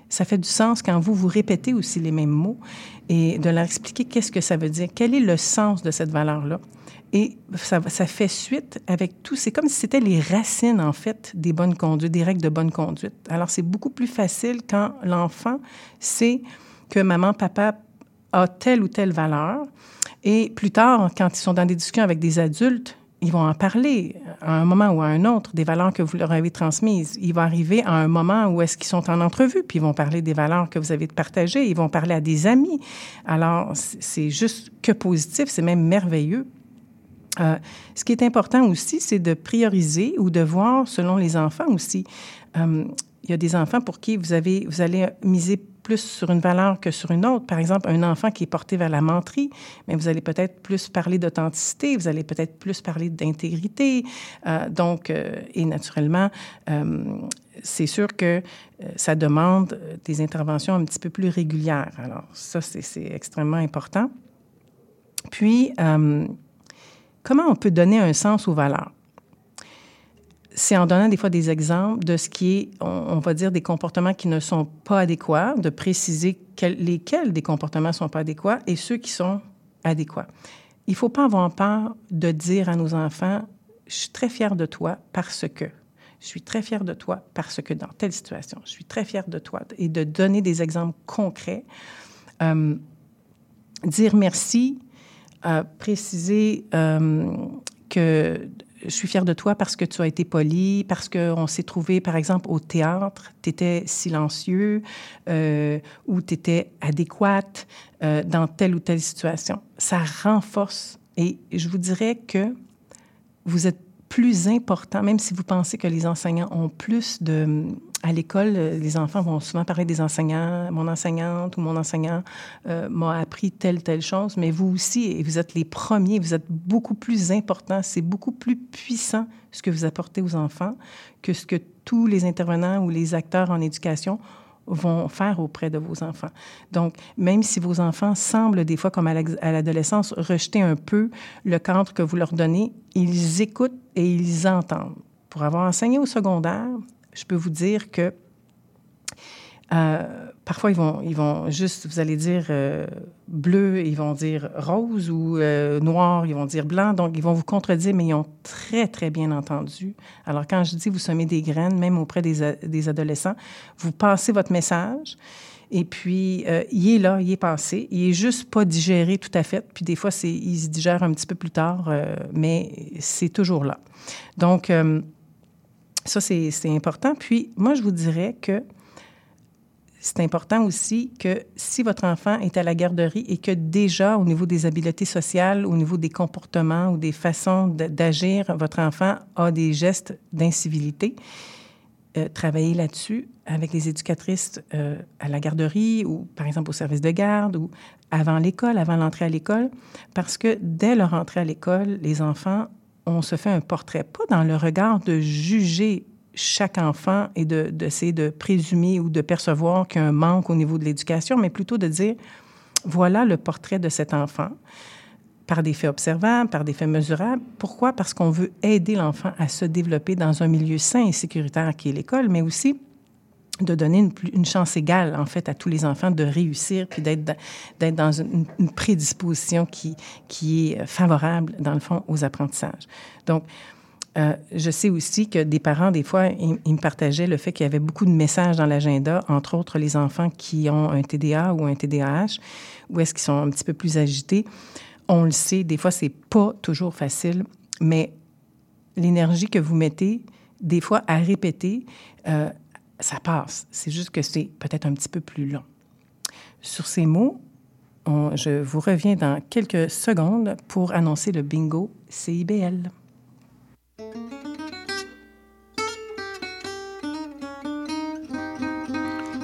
ça fait du sens quand vous vous répétez aussi les mêmes mots et de leur expliquer qu'est-ce que ça veut dire, quel est le sens de cette valeur-là? Et ça, fait suite avec tout. C'est comme si c'était les racines, en fait, des bonnes conduites, des règles de bonne conduite. Alors, c'est beaucoup plus facile quand l'enfant sait que maman, papa a telle ou telle valeur. Et plus tard, quand ils sont dans des discussions avec des adultes, ils vont en parler à un moment ou à un autre des valeurs que vous leur avez transmises. Il va arriver à un moment où est-ce qu'ils sont en entrevue, puis ils vont parler des valeurs que vous avez partagées, ils vont parler à des amis. Alors, c'est juste que positif, c'est même merveilleux. Euh, ce qui est important aussi, c'est de prioriser ou de voir selon les enfants aussi. Euh, il y a des enfants pour qui vous, avez, vous allez miser plus sur une valeur que sur une autre. Par exemple, un enfant qui est porté vers la menterie, mais vous allez peut-être plus parler d'authenticité, vous allez peut-être plus parler d'intégrité. Euh, donc, et naturellement, c'est sûr que ça demande des interventions un petit peu plus régulières. Alors, ça, c'est extrêmement important. Puis, Comment on peut donner un sens aux valeurs? C'est en donnant des fois des exemples de ce qui est, on, va dire, des comportements qui ne sont pas adéquats, de préciser lesquels des comportements ne sont pas adéquats et ceux qui sont adéquats. Il ne faut pas avoir peur de dire à nos enfants, je suis très fier de toi parce que. Je suis très fier de toi parce que dans telle situation, je suis très fier de toi et de donner des exemples concrets. Euh, dire merci préciser euh, que je suis fière de toi parce que tu as été poli, parce qu'on s'est trouvé, par exemple, au théâtre, tu étais silencieux euh, ou tu étais adéquate euh, dans telle ou telle situation. Ça renforce. Et je vous dirais que vous êtes plus important, même si vous pensez que les enseignants ont plus de, à l'école, les enfants vont souvent parler des enseignants. Mon enseignante ou mon enseignant euh, m'a appris telle, telle chose, mais vous aussi, et vous êtes les premiers, vous êtes beaucoup plus importants. C'est beaucoup plus puissant ce que vous apportez aux enfants que ce que tous les intervenants ou les acteurs en éducation vont faire auprès de vos enfants. Donc, même si vos enfants semblent des fois, comme à l'adolescence, rejeter un peu le cadre que vous leur donnez, ils écoutent et ils entendent. Pour avoir enseigné au secondaire, je peux vous dire que euh, parfois, ils vont, ils vont juste, vous allez dire euh, bleu, ils vont dire rose, ou euh, noir, ils vont dire blanc. Donc, ils vont vous contredire, mais ils ont très, très bien entendu. Alors, quand je dis vous semez des graines, même auprès des, des adolescents, vous passez votre message Et puis, euh, il est là, il est passé. Il est juste pas digéré tout à fait. Puis des fois, c'est, il se digère un petit peu plus tard, euh, mais c'est toujours là. Donc, ça, c'est, c'est important. Puis, moi, je vous dirais que c'est important aussi que si votre enfant est à la garderie et que déjà, au niveau des habiletés sociales, au niveau des comportements ou des façons d'agir, votre enfant a des gestes d'incivilité, euh, travailler là-dessus avec les éducatrices euh, à la garderie ou, par exemple, au service de garde ou avant l'école, avant l'entrée à l'école, parce que dès leur entrée à l'école, les enfants, on se fait un portrait, pas dans le regard de juger chaque enfant et d'essayer de, de, présumer ou de percevoir qu'il y a un manque au niveau de l'éducation, mais plutôt de dire, voilà le portrait de cet enfant par des faits observables, par des faits mesurables. Pourquoi? Parce qu'on veut aider l'enfant à se développer dans un milieu sain et sécuritaire qui est l'école, mais aussi de donner une, chance égale, en fait, à tous les enfants de réussir, puis d'être dans une, une, prédisposition qui, qui est favorable, dans le fond, aux apprentissages. Donc, euh, je sais aussi que des parents, des fois, ils, me partageaient le fait qu'il y avait beaucoup de messages dans l'agenda, entre autres les enfants qui ont un TDA ou un TDAH, ou est-ce qu'ils sont un petit peu plus agités. On le sait, des fois, c'est pas toujours facile, mais l'énergie que vous mettez, des fois, à répéter, euh, ça passe. C'est juste que c'est peut-être un petit peu plus long. Sur ces mots, je vous reviens dans quelques secondes pour annoncer le bingo CIBL.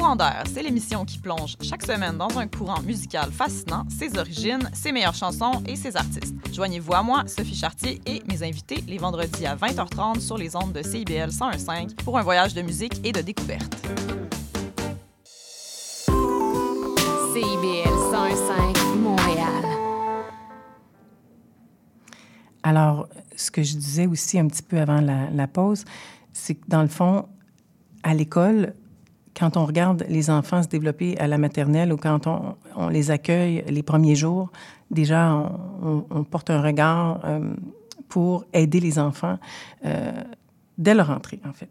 Courant d'air, c'est l'émission qui plonge chaque semaine dans un courant musical fascinant, ses origines, ses meilleures chansons et ses artistes. Joignez-vous à moi, Sophie Chartier et mes invités les vendredis à 20h30 sur les ondes de CIBL 101.5 pour un voyage de musique et de découverte. CIBL 101.5 Montréal. Alors, ce que je disais aussi un petit peu avant la, la pause, c'est que dans le fond, à l'école, quand on regarde les enfants se développer à la maternelle ou quand on, les accueille les premiers jours, déjà, on, porte un regard euh, pour aider les enfants euh, dès leur entrée, en fait.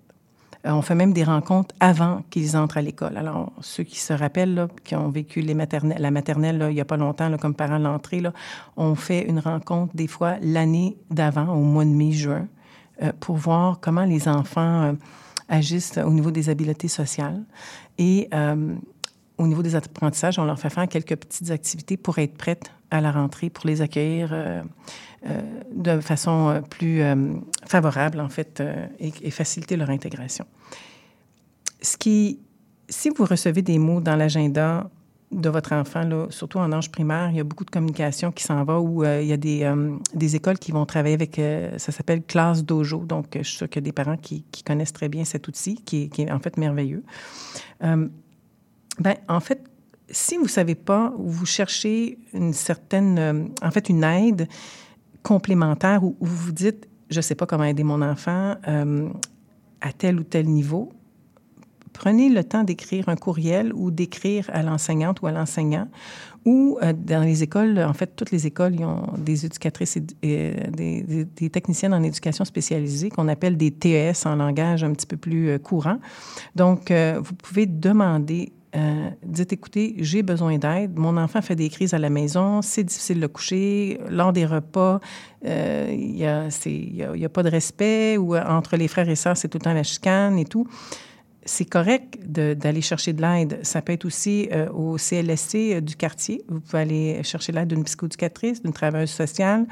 Euh, on fait même des rencontres avant qu'ils entrent à l'école. Alors, ceux qui se rappellent, là, qui ont vécu la maternelle il n'y a pas longtemps, comme parents l'entrée, on fait une rencontre des fois l'année d'avant, au mois de mai-juin, pour voir comment les enfants agissent au niveau des habiletés sociales. Et euh, au niveau des apprentissages, on leur fait faire quelques petites activités pour être prêtes à la rentrée, pour les accueillir euh, euh, de façon plus favorable, en fait, et, et, faciliter leur intégration. Ce qui, si vous recevez des mots dans l'agenda de votre enfant, là, surtout en âge primaire, il y a beaucoup de communication qui s'en va où euh, il y a des, euh, des écoles qui vont travailler avec, euh, ça s'appelle classe dojo. Donc, je suis sûre qu'il y a des parents qui, connaissent très bien cet outil, qui est, qui est en fait merveilleux. ben, en fait, si vous ne savez pas, vous cherchez une certaine, en fait, une aide complémentaire où vous vous dites, je ne sais pas comment aider mon enfant à tel ou tel niveau, prenez le temps d'écrire un courriel ou d'écrire à l'enseignante ou à l'enseignant ou euh, dans les écoles, en fait, toutes les écoles, ils ont des éducatrices et, euh, des, techniciennes en éducation spécialisée qu'on appelle des TES en langage un petit peu plus euh, courant. Donc, euh, vous pouvez demander euh, dites, écoutez, j'ai besoin d'aide. Mon enfant fait des crises à la maison, c'est difficile de le coucher. Lors des repas, euh, il n'y a, a, a, pas de respect ou entre les frères et sœurs, c'est tout le temps la chicane et tout. C'est correct d'aller chercher de l'aide. Ça peut être aussi euh, au CLSC euh, du quartier. Vous pouvez aller chercher l'aide d'une psychoéducatrice, d'une travailleuse sociale.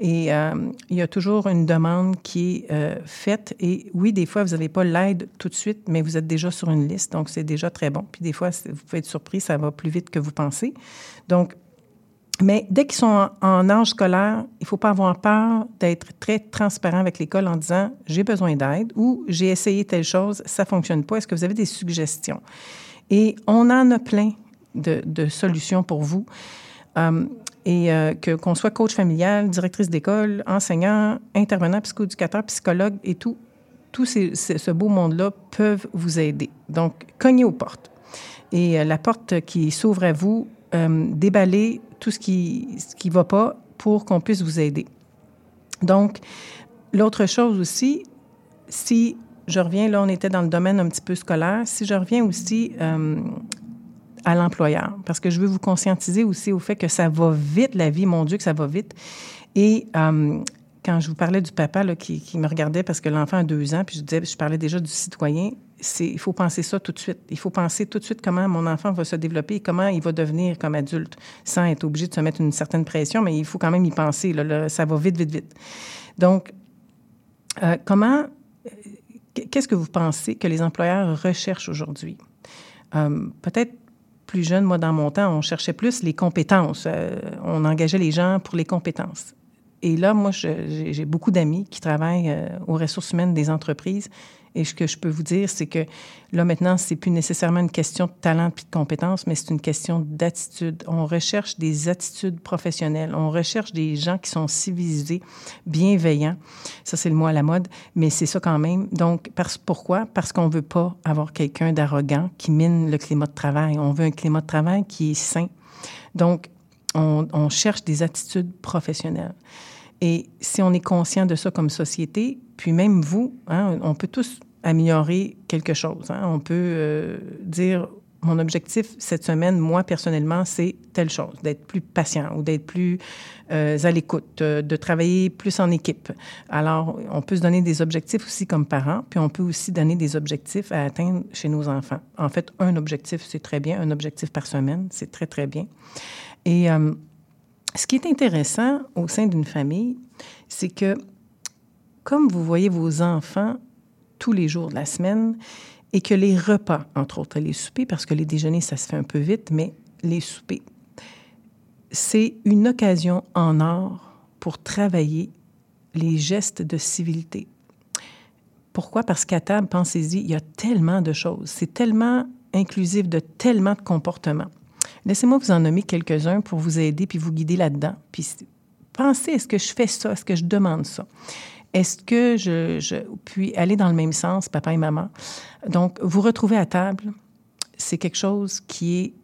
Et euh, il y a toujours une demande qui est faite. Et oui, des fois, vous n'avez pas l'aide tout de suite, mais vous êtes déjà sur une liste, donc c'est déjà très bon. Puis des fois, vous pouvez être surpris, ça va plus vite que vous pensez. Donc, mais dès qu'ils sont en, en, âge scolaire, il ne faut pas avoir peur d'être très transparent avec l'école en disant j'ai besoin d'aide ou j'ai essayé telle chose, ça ne fonctionne pas. Est-ce que vous avez des suggestions? Et on en a plein de, solutions pour vous. Um, et euh, que qu'on soit coach familial, directrice d'école, enseignant, intervenant, psychoéducateur, psychologue et tout, tout ce beau monde-là peuvent vous aider. Donc, cognez aux portes. Et euh, la porte qui s'ouvre à vous, euh, déballez tout ce qui ce qui va pas pour qu'on puisse vous aider. Donc, l'autre chose aussi, si je reviens, là, on était dans le domaine un petit peu scolaire, si je reviens aussi euh, à l'employeur, parce que je veux vous conscientiser aussi au fait que ça va vite, la vie, mon Dieu, que ça va vite. Et euh, quand je vous parlais du papa qui, me regardait parce que l'enfant a deux ans, puis je disais, je parlais déjà du citoyen, il faut penser ça tout de suite. Il faut penser tout de suite comment mon enfant va se développer et comment il va devenir comme adulte, sans être obligé de se mettre une certaine pression, mais il faut quand même y penser. Ça va vite, vite, vite. Donc, euh, comment, qu'est-ce que vous pensez que les employeurs recherchent aujourd'hui? Euh, peut-être plus jeune, moi, dans mon temps, on cherchait plus les compétences. Euh, on engageait les gens pour les compétences. Et là, moi, j'ai beaucoup d'amis qui travaillent euh, aux ressources humaines des entreprises. Et ce que je peux vous dire, c'est que là, maintenant, c'est plus nécessairement une question de talent puis de compétences, mais c'est une question d'attitude. On recherche des attitudes professionnelles. On recherche des gens qui sont civilisés, bienveillants. Ça, c'est le mot à la mode, mais c'est ça quand même. Donc, parce, pourquoi? Parce qu'on veut pas avoir quelqu'un d'arrogant qui mine le climat de travail. On veut un climat de travail qui est sain. Donc, on, on cherche des attitudes professionnelles. Et si on est conscient de ça comme société, puis même vous, hein, on peut tous améliorer quelque chose. Hein. On peut euh, dire, mon objectif cette semaine, moi personnellement, c'est telle chose, d'être plus patient ou d'être plus euh, à l'écoute, euh, de travailler plus en équipe. Alors, on peut se donner des objectifs aussi comme parents, puis on peut aussi donner des objectifs à atteindre chez nos enfants. En fait, un objectif, c'est très bien, un objectif par semaine, c'est très, très bien. Et ce qui est intéressant au sein d'une famille, c'est que comme vous voyez vos enfants tous les jours de la semaine et que les repas, entre autres les soupers, parce que les déjeuners, ça se fait un peu vite, mais les soupers, c'est une occasion en or pour travailler les gestes de civilité. Pourquoi? Parce qu'à table, pensez-y, il y a tellement de choses. C'est tellement inclusif de tellement de comportements. Laissez-moi vous en nommer quelques-uns pour vous aider puis vous guider là-dedans. Puis pensez, est-ce que je fais ça? Est-ce que je demande ça? Est-ce que je, puis aller dans le même sens, papa et maman? Donc, vous retrouver à table, c'est quelque chose qui est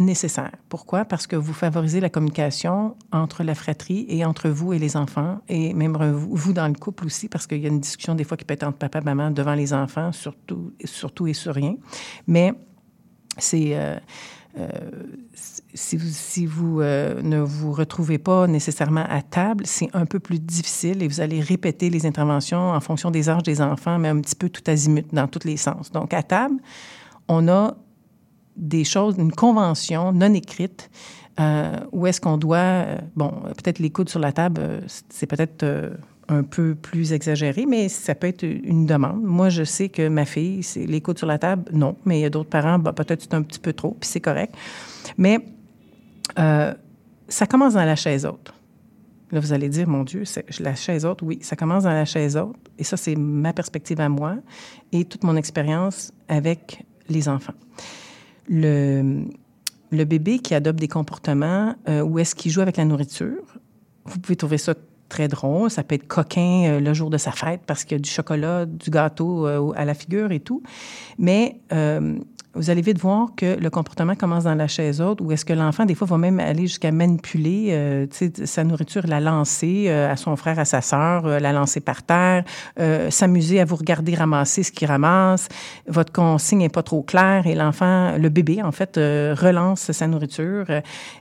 nécessaire. Pourquoi? Parce que vous favorisez la communication entre la fratrie et entre vous et les enfants, et même vous dans le couple aussi, parce qu'il y a une discussion des fois qui peut être entre papa et maman devant les enfants, surtout, surtout et sur rien. Mais c'est... Euh, euh, si vous, si vous euh, ne vous retrouvez pas nécessairement à table, c'est un peu plus difficile et vous allez répéter les interventions en fonction des âges des enfants, mais un petit peu tout azimut, dans tous les sens. Donc, à table, on a des choses, une convention non écrite euh, où est-ce qu'on doit, bon, peut-être les coudes sur la table, c'est peut-être un peu plus exagéré, mais ça peut être une demande. Moi, je sais que ma fille, c'est les coudes sur la table, non, mais il y a d'autres parents, bah, peut-être c'est un petit peu trop, puis c'est correct. Mais euh, ça commence dans la chaise haute. Là, vous allez dire, mon Dieu, la chaise haute, oui, ça commence dans la chaise haute. Et ça, c'est ma perspective à moi et toute mon expérience avec les enfants. Le, le bébé qui adopte des comportements euh, où est-ce qu'il joue avec la nourriture, vous pouvez trouver ça très drôle. Ça peut être coquin euh, le jour de sa fête parce qu'il y a du chocolat, du gâteau euh, à la figure et tout. Mais euh, vous allez vite voir que le comportement commence dans la chaise haute, où est-ce que l'enfant, des fois, va même aller jusqu'à manipuler euh, sa nourriture, la lancer euh, à son frère, à sa sœur, euh, la lancer par terre, s'amuser à vous regarder ramasser ce qu'il ramasse. Votre consigne n'est pas trop claire et l'enfant, le bébé, en fait, relance sa nourriture.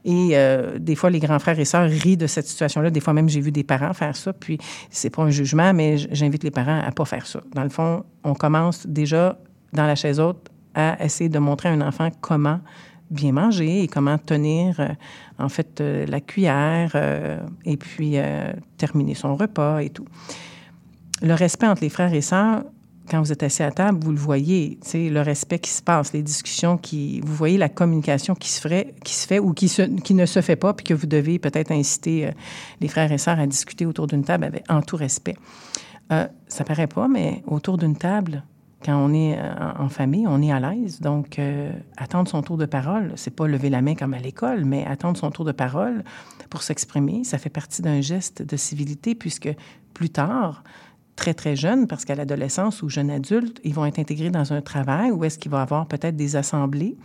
et des fois, les grands frères et sœurs rient de cette situation-là. Des fois, même, j'ai vu des parents faire ça. Puis, c'est pas un jugement, mais j'invite les parents à pas faire ça. Dans le fond, on commence déjà dans la chaise haute à essayer de montrer à un enfant comment bien manger et comment tenir, euh, en fait, euh, la cuillère euh, et puis terminer son repas et tout. Le respect entre les frères et sœurs, quand vous êtes assis à table, vous le voyez, sais, le respect qui se passe, les discussions qui, vous voyez la communication qui se qui se fait ou qui, ne se fait pas, puis que vous devez peut-être inciter les frères et sœurs à discuter autour d'une table avec, en tout respect. Ça paraît pas, mais autour d'une table, quand on est euh, en famille, on est à l'aise. Donc, euh, attendre son tour de parole, c'est pas lever la main comme à l'école, mais attendre son tour de parole pour s'exprimer, ça fait partie d'un geste de civilité, puisque plus tard, très, très jeunes, parce qu'à l'adolescence ou jeune adulte, ils vont être intégrés dans un travail où est-ce qu'il va y avoir peut-être des assemblées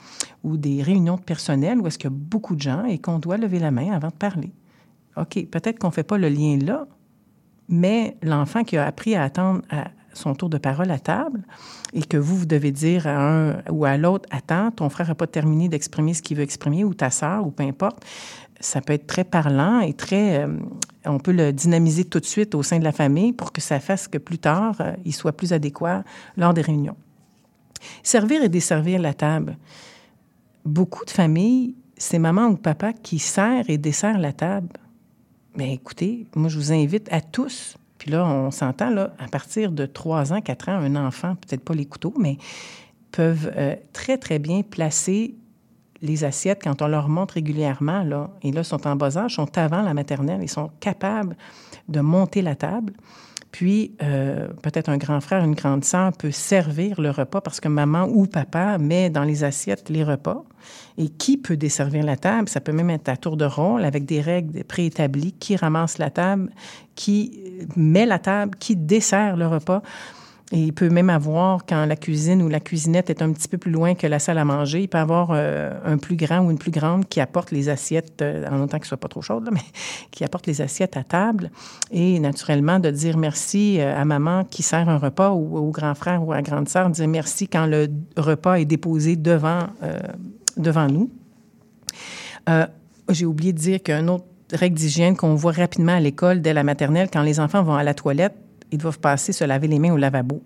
ou des réunions de personnel où est-ce qu'il y a beaucoup de gens et qu'on doit lever la main avant de parler. OK, peut-être qu'on ne fait pas le lien là, mais l'enfant qui a appris à attendre à son tour de parole à table et que vous, vous devez dire à un ou à l'autre, attends, ton frère n'a pas terminé d'exprimer ce qu'il veut exprimer ou ta sœur ou peu importe, ça peut être très parlant et très... euh, on peut le dynamiser tout de suite au sein de la famille pour que ça fasse que plus tard, euh, il soit plus adéquat lors des réunions. Servir et desservir la table. Beaucoup de familles, c'est maman ou papa qui sert et dessert la table. Mais écoutez, moi, je vous invite à tous, puis là, on s'entend, là, à partir de 3 ans, 4 ans, un enfant, peut-être pas les couteaux, mais peuvent euh, très, très bien placer les assiettes quand on leur montre régulièrement, là, et là, sont en bas âge, sont avant la maternelle, ils sont capables de monter la table. Puis, euh, peut-être un grand frère, une grande sœur peut servir le repas parce que maman ou papa met dans les assiettes les repas. Et qui peut desservir la table? Ça peut même être à tour de rôle avec des règles préétablies. Qui ramasse la table? Qui met la table? Qui dessert le repas? Et il peut même avoir, quand la cuisine ou la cuisinette est un petit peu plus loin que la salle à manger, il peut avoir euh, un plus grand ou une plus grande qui apporte les assiettes, euh, en autant que ce soit pas trop chaude, là, mais <laughs> qui apporte les assiettes à table. Et naturellement, de dire merci euh, à maman qui sert un repas ou au grand frère ou à grande sœur, dire merci quand le repas est déposé devant, euh, devant nous. J'ai oublié de dire qu'une autre règle d'hygiène qu'on voit rapidement à l'école dès la maternelle, quand les enfants vont à la toilette, ils doivent passer se laver les mains au lavabo.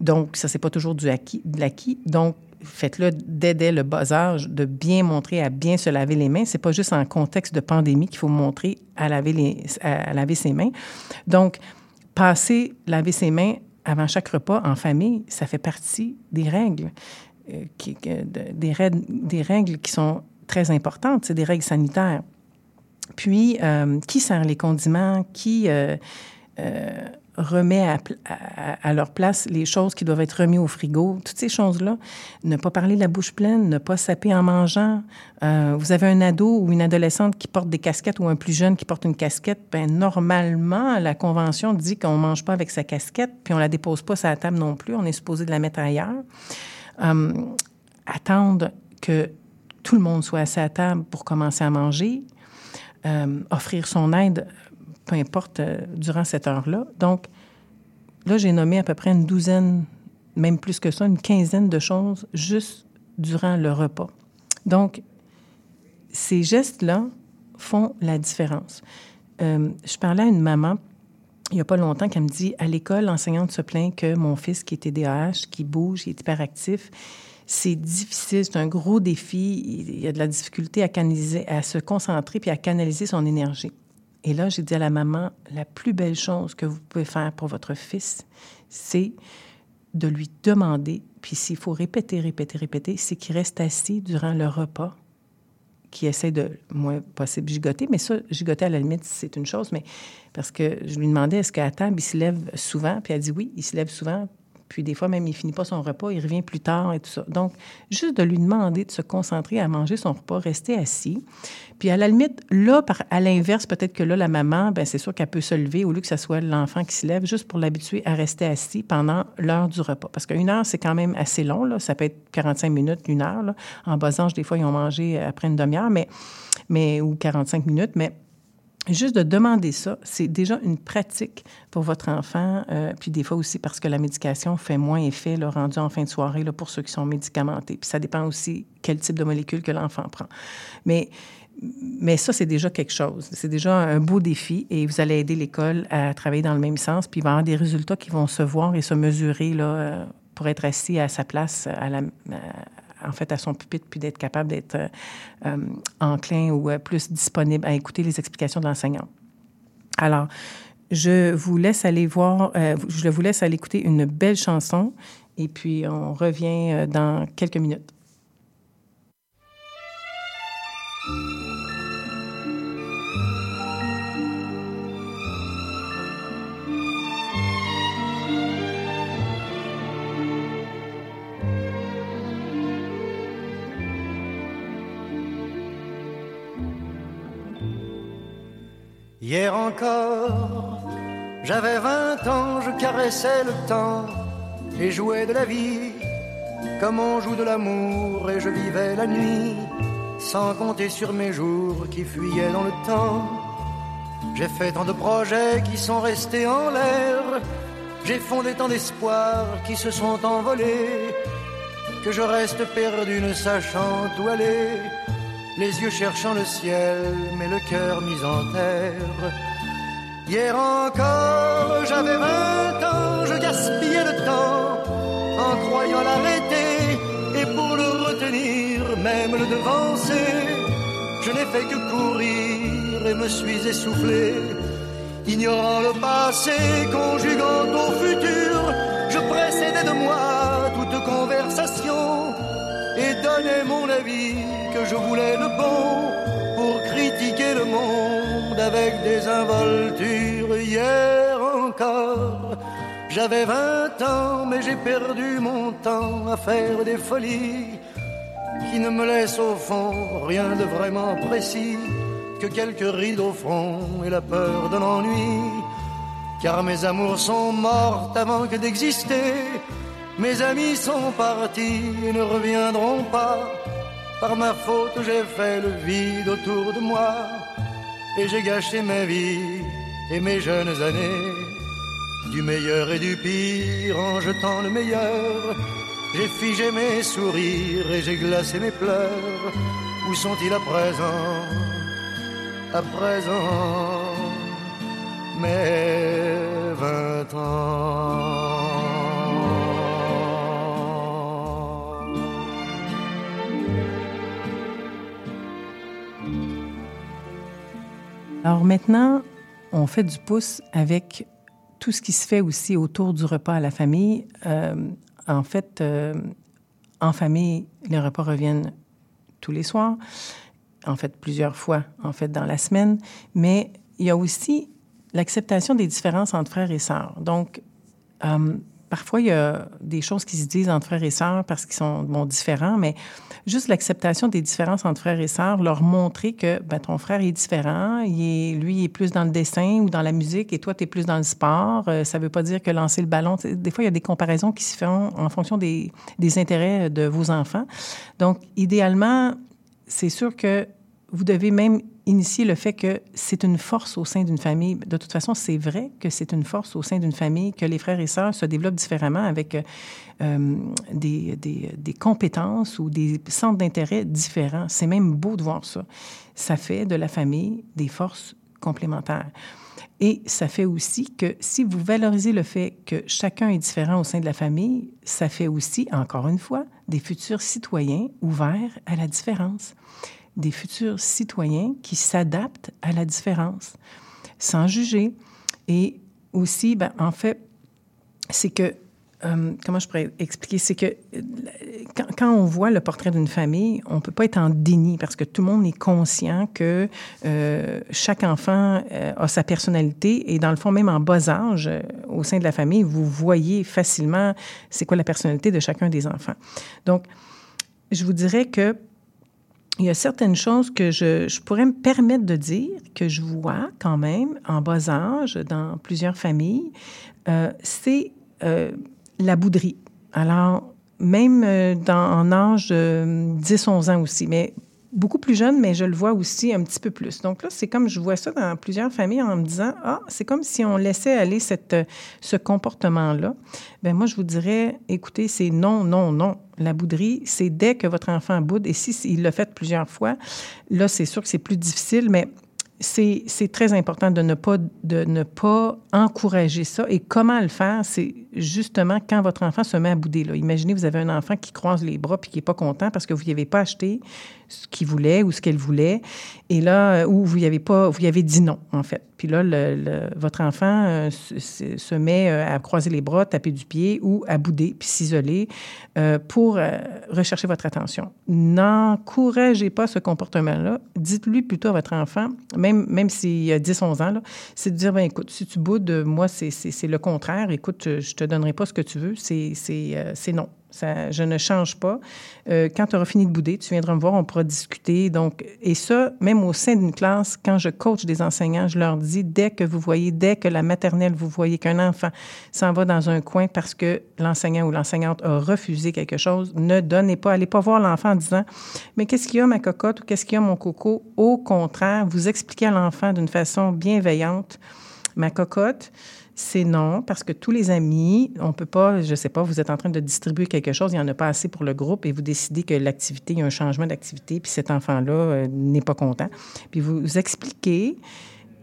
Donc, ça, c'est pas toujours du acquis, de l'acquis. Donc, faites-le dès, dès le bas âge de bien montrer à bien se laver les mains. C'est pas juste en contexte de pandémie qu'il faut montrer à laver, les, à, laver ses mains. Donc, passer laver ses mains avant chaque repas en famille, ça fait partie des règles, euh, qui, des, des règles qui sont très importantes. C'est des règles sanitaires. Puis, euh, qui sert les condiments? Qui euh, remet à, à- à leur place les choses qui doivent être remises au frigo? Toutes ces choses-là. Ne pas parler la bouche pleine, ne pas saper en mangeant. Euh, vous avez un ado ou une adolescente qui porte des casquettes ou un plus jeune qui porte une casquette. Ben, normalement, la Convention dit qu'on ne mange pas avec sa casquette, puis on la dépose pas sur la table non plus. On est supposé de la mettre ailleurs. Euh, attendre que tout le monde soit assis à table pour commencer à manger, euh, offrir son aide, importe, euh, durant cette heure-là. Donc, là, j'ai nommé à peu près une douzaine, même plus que ça, une quinzaine de choses juste durant le repas. Donc, ces gestes-là font la différence. Euh, je parlais à une maman il n'y a pas longtemps qu'elle me dit à l'école, l'enseignante se plaint que mon fils qui est TDAH, qui bouge, qui est hyperactif, c'est difficile, c'est un gros défi. Il y a de la difficulté à, canaliser, à se concentrer puis à canaliser son énergie. Et là, j'ai dit à la maman, la plus belle chose que vous pouvez faire pour votre fils, c'est de lui demander, puis s'il faut répéter, répéter, répéter, c'est qu'il reste assis durant le repas, qu'il essaie de, moins possible, gigoter. Mais ça, gigoter à la limite, c'est une chose, mais parce que je lui demandais, est-ce qu'à table, il se lève souvent? Puis elle dit oui, il se lève souvent. Puis des fois, même, il finit pas son repas, il revient plus tard et tout ça. Donc, juste de lui demander de se concentrer à manger son repas, rester assis. Puis à la limite, là, par, à l'inverse, peut-être que là, la maman, ben c'est sûr qu'elle peut se lever au lieu que ce soit l'enfant qui se lève, juste pour l'habituer à rester assis pendant l'heure du repas. Parce qu'une heure, c'est quand même assez long. Ça peut être 45 minutes, une heure. En bas âge, des fois, ils ont mangé après une demi-heure, mais, mais, ou 45 minutes. Mais Juste de demander ça, c'est déjà une pratique pour votre enfant. Euh, puis des fois aussi parce que la médication fait moins effet le rendu en fin de soirée là, pour ceux qui sont médicamentés. Puis ça dépend aussi quel type de molécule que l'enfant prend. Mais, mais ça, c'est déjà quelque chose. C'est déjà un beau défi et vous allez aider l'école à travailler dans le même sens. Puis il va y avoir des résultats qui vont se voir et se mesurer là, euh, pour être assis à sa place à la, en fait, à son pupitre, puis d'être capable d'être euh, euh, enclin ou euh, plus disponible à écouter les explications de l'enseignant. Alors, je vous laisse aller voir, je vous laisse aller écouter une belle chanson et puis on revient dans quelques minutes. Hier encore, j'avais vingt ans, je caressais le temps et jouais de la vie comme on joue de l'amour et je vivais la nuit sans compter sur mes jours qui fuyaient dans le temps. J'ai fait tant de projets qui sont restés en l'air, j'ai fondé tant d'espoirs qui se sont envolés que je reste perdu ne sachant où aller les yeux cherchant le ciel, mais le cœur mis en terre. Hier encore, j'avais vingt ans, je gaspillais le temps en croyant l'arrêter et pour le retenir, même le devancer. Je n'ai fait que courir et me suis essoufflé, ignorant le passé, conjuguant au futur. Je précédais de moi toute conversation et donnais mon avis que je voulais le bon pour critiquer le monde avec des involtures. Hier encore, j'avais vingt ans, mais j'ai perdu mon temps à faire des folies qui ne me laissent au fond rien de vraiment précis que quelques rides au front et la peur de l'ennui. Car mes amours sont mortes avant que d'exister. Mes amis sont partis et ne reviendront pas. Par ma faute, j'ai fait le vide autour de moi et j'ai gâché ma vie et mes jeunes années. Du meilleur et du pire en jetant le meilleur, j'ai figé mes sourires et j'ai glacé mes pleurs. Où sont-ils à présent? À présent, mes vingt ans. Alors maintenant, on fait du pouce avec tout ce qui se fait aussi autour du repas à la famille. Euh, en fait, euh, en famille, les repas reviennent tous les soirs, en fait plusieurs fois, en fait dans la semaine, mais il y a aussi l'acceptation des différences entre frères et sœurs. Donc, euh, parfois, il y a des choses qui se disent entre frères et sœurs parce qu'ils sont bon, différents, mais juste l'acceptation des différences entre frères et sœurs, leur montrer que ben, ton frère est différent, il est, lui, est plus dans le dessin ou dans la musique et toi, tu es plus dans le sport. Euh, ça ne veut pas dire que lancer le ballon, des fois, il y a des comparaisons qui se font en fonction des, des intérêts de vos enfants. Donc, idéalement, c'est sûr que vous devez même initier le fait que c'est une force au sein d'une famille. De toute façon, c'est vrai que c'est une force au sein d'une famille, que les frères et sœurs se développent différemment avec euh, des, des, des, compétences ou des centres d'intérêt différents. C'est même beau de voir ça. Ça fait de la famille des forces complémentaires. Et ça fait aussi que si vous valorisez le fait que chacun est différent au sein de la famille, ça fait aussi, encore une fois, des futurs citoyens ouverts à la différence des futurs citoyens qui s'adaptent à la différence, sans juger. Et aussi, ben, en fait, c'est que, euh, comment je pourrais expliquer, c'est que quand, quand, on voit le portrait d'une famille, on ne peut pas être en déni parce que tout le monde est conscient que euh, chaque enfant euh, a sa personnalité et dans le fond, même en bas âge, au sein de la famille, vous voyez facilement c'est quoi la personnalité de chacun des enfants. Donc, je vous dirais que il y a certaines choses que je, je, pourrais me permettre de dire, que je vois quand même en bas âge dans plusieurs familles, euh, c'est euh, la bouderie. Alors, même euh, dans, en âge de 10-11 ans aussi, mais beaucoup plus jeune, mais je le vois aussi un petit peu plus. Donc là, c'est comme je vois ça dans plusieurs familles en me disant, ah, c'est comme si on laissait aller cette, ce comportement-là. Ben moi, je vous dirais, écoutez, c'est non, non, non. La bouderie, c'est dès que votre enfant boude, et si il l'a fait plusieurs fois, là, c'est sûr que c'est plus difficile, mais c'est très important de ne, pas, de ne pas encourager ça. Et comment le faire? C'est justement quand votre enfant se met à bouder. Là. Imaginez, vous avez un enfant qui croise les bras puis qui n'est pas content parce que vous n'y avez pas acheté ce qu'il voulait ou ce qu'elle voulait. Et là, ou vous y avez pas, vous avez dit non, en fait. Puis là, votre enfant euh, se, met euh, à croiser les bras, taper du pied ou à bouder puis s'isoler euh, pour rechercher votre attention. N'encouragez pas ce comportement-là. Dites-lui plutôt à votre enfant, même, même s'il a 10, 11 ans, c'est de dire, ben écoute, si tu boudes, moi, c'est le contraire. Écoute, je te donnerai pas ce que tu veux. C'est non. Je ne change pas. Euh, quand tu auras fini de bouder, tu viendras me voir, on pourra discuter. Donc, et ça, même au sein d'une classe, quand je coach des enseignants, je leur dis, dès que vous voyez, dès que la maternelle, vous voyez qu'un enfant s'en va dans un coin parce que l'enseignant ou l'enseignante a refusé quelque chose, ne donnez pas, allez pas voir l'enfant en disant, mais qu'est-ce qu'il y a ma cocotte ou qu'est-ce qu'il y a mon coco? Au contraire, vous expliquez à l'enfant d'une façon bienveillante, ma cocotte, c'est non, parce que tous les amis, on peut pas, je sais pas, vous êtes en train de distribuer quelque chose, il n'y en a pas assez pour le groupe et vous décidez que l'activité, il y a un changement d'activité, puis cet enfant-là euh, n'est pas content. Puis vous expliquez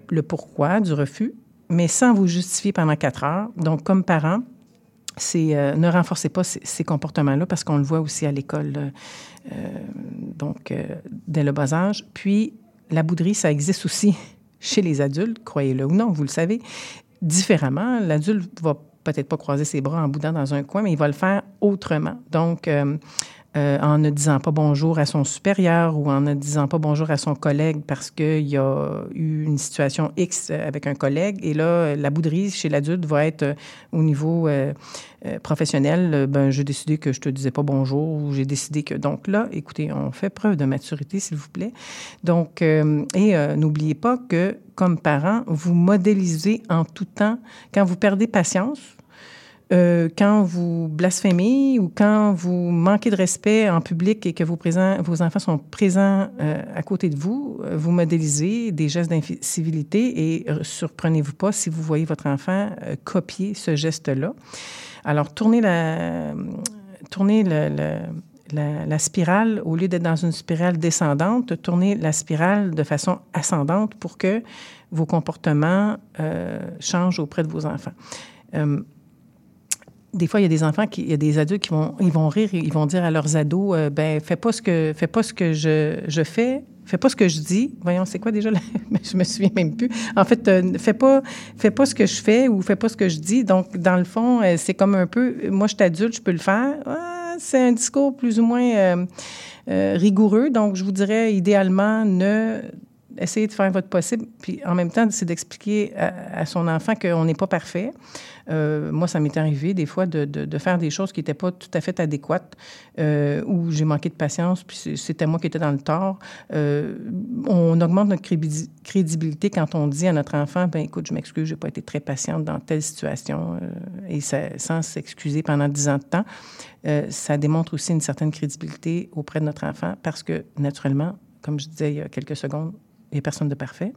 le pourquoi du refus, mais sans vous justifier pendant quatre heures. Donc, comme parent, euh, ne renforcez pas ces, comportements-là parce qu'on le voit aussi à l'école, euh, donc dès le bas âge. Puis, la bouderie, ça existe aussi <laughs> chez les adultes, croyez-le ou non, vous le savez différemment. L'adulte va peut-être pas croiser ses bras en boudant dans un coin, mais il va le faire autrement. Donc, euh, euh, en ne disant pas bonjour à son supérieur ou en ne disant pas bonjour à son collègue parce qu'il y a eu une situation X avec un collègue. Et là, la bouderie chez l'adulte va être euh, au niveau euh, professionnel. Ben, j'ai décidé que je te disais pas bonjour ou j'ai décidé que. Donc là, écoutez, on fait preuve de maturité, s'il vous plaît. Donc, et n'oubliez pas que, comme parent, vous modélisez en tout temps. Quand vous perdez patience, euh, quand vous blasphémez ou quand vous manquez de respect en public et que vos, enfants sont présents euh, à côté de vous, euh, vous modélisez des gestes d'incivilité et surprenez-vous pas si vous voyez votre enfant copier ce geste-là. Alors, tournez la, tournez la, la, spirale, au lieu d'être dans une spirale descendante, tournez la spirale de façon ascendante pour que vos comportements changent auprès de vos enfants des fois, il y a des enfants, qui, il y a des adultes qui vont, ils vont rire, ils vont dire à leurs ados, euh, ben, fais pas ce que, fais pas ce que je, je fais, fais pas ce que je dis. Voyons, c'est quoi déjà? <laughs> je me souviens même plus. En fait, euh, fais pas, fais pas ce que je fais ou fais pas ce que je dis. Donc, dans le fond, euh, c'est comme un peu, moi, je suis adulte, je peux le faire. Ah, c'est un discours plus ou moins rigoureux. Donc, je vous dirais, idéalement, ne essayez de faire votre possible. Puis en même temps, c'est d'expliquer à, son enfant qu'on n'est pas parfait. Euh, moi, ça m'est arrivé des fois de, de, faire des choses qui n'étaient pas tout à fait adéquates, euh, où j'ai manqué de patience, puis c'était moi qui étais dans le tort. Euh, on augmente notre crédibilité quand on dit à notre enfant, ben écoute, je m'excuse, j'ai pas été très patiente dans telle situation, et ça, sans s'excuser pendant dix ans de temps. ça démontre aussi une certaine crédibilité auprès de notre enfant parce que, naturellement, comme je disais il y a quelques secondes, a personne de parfait.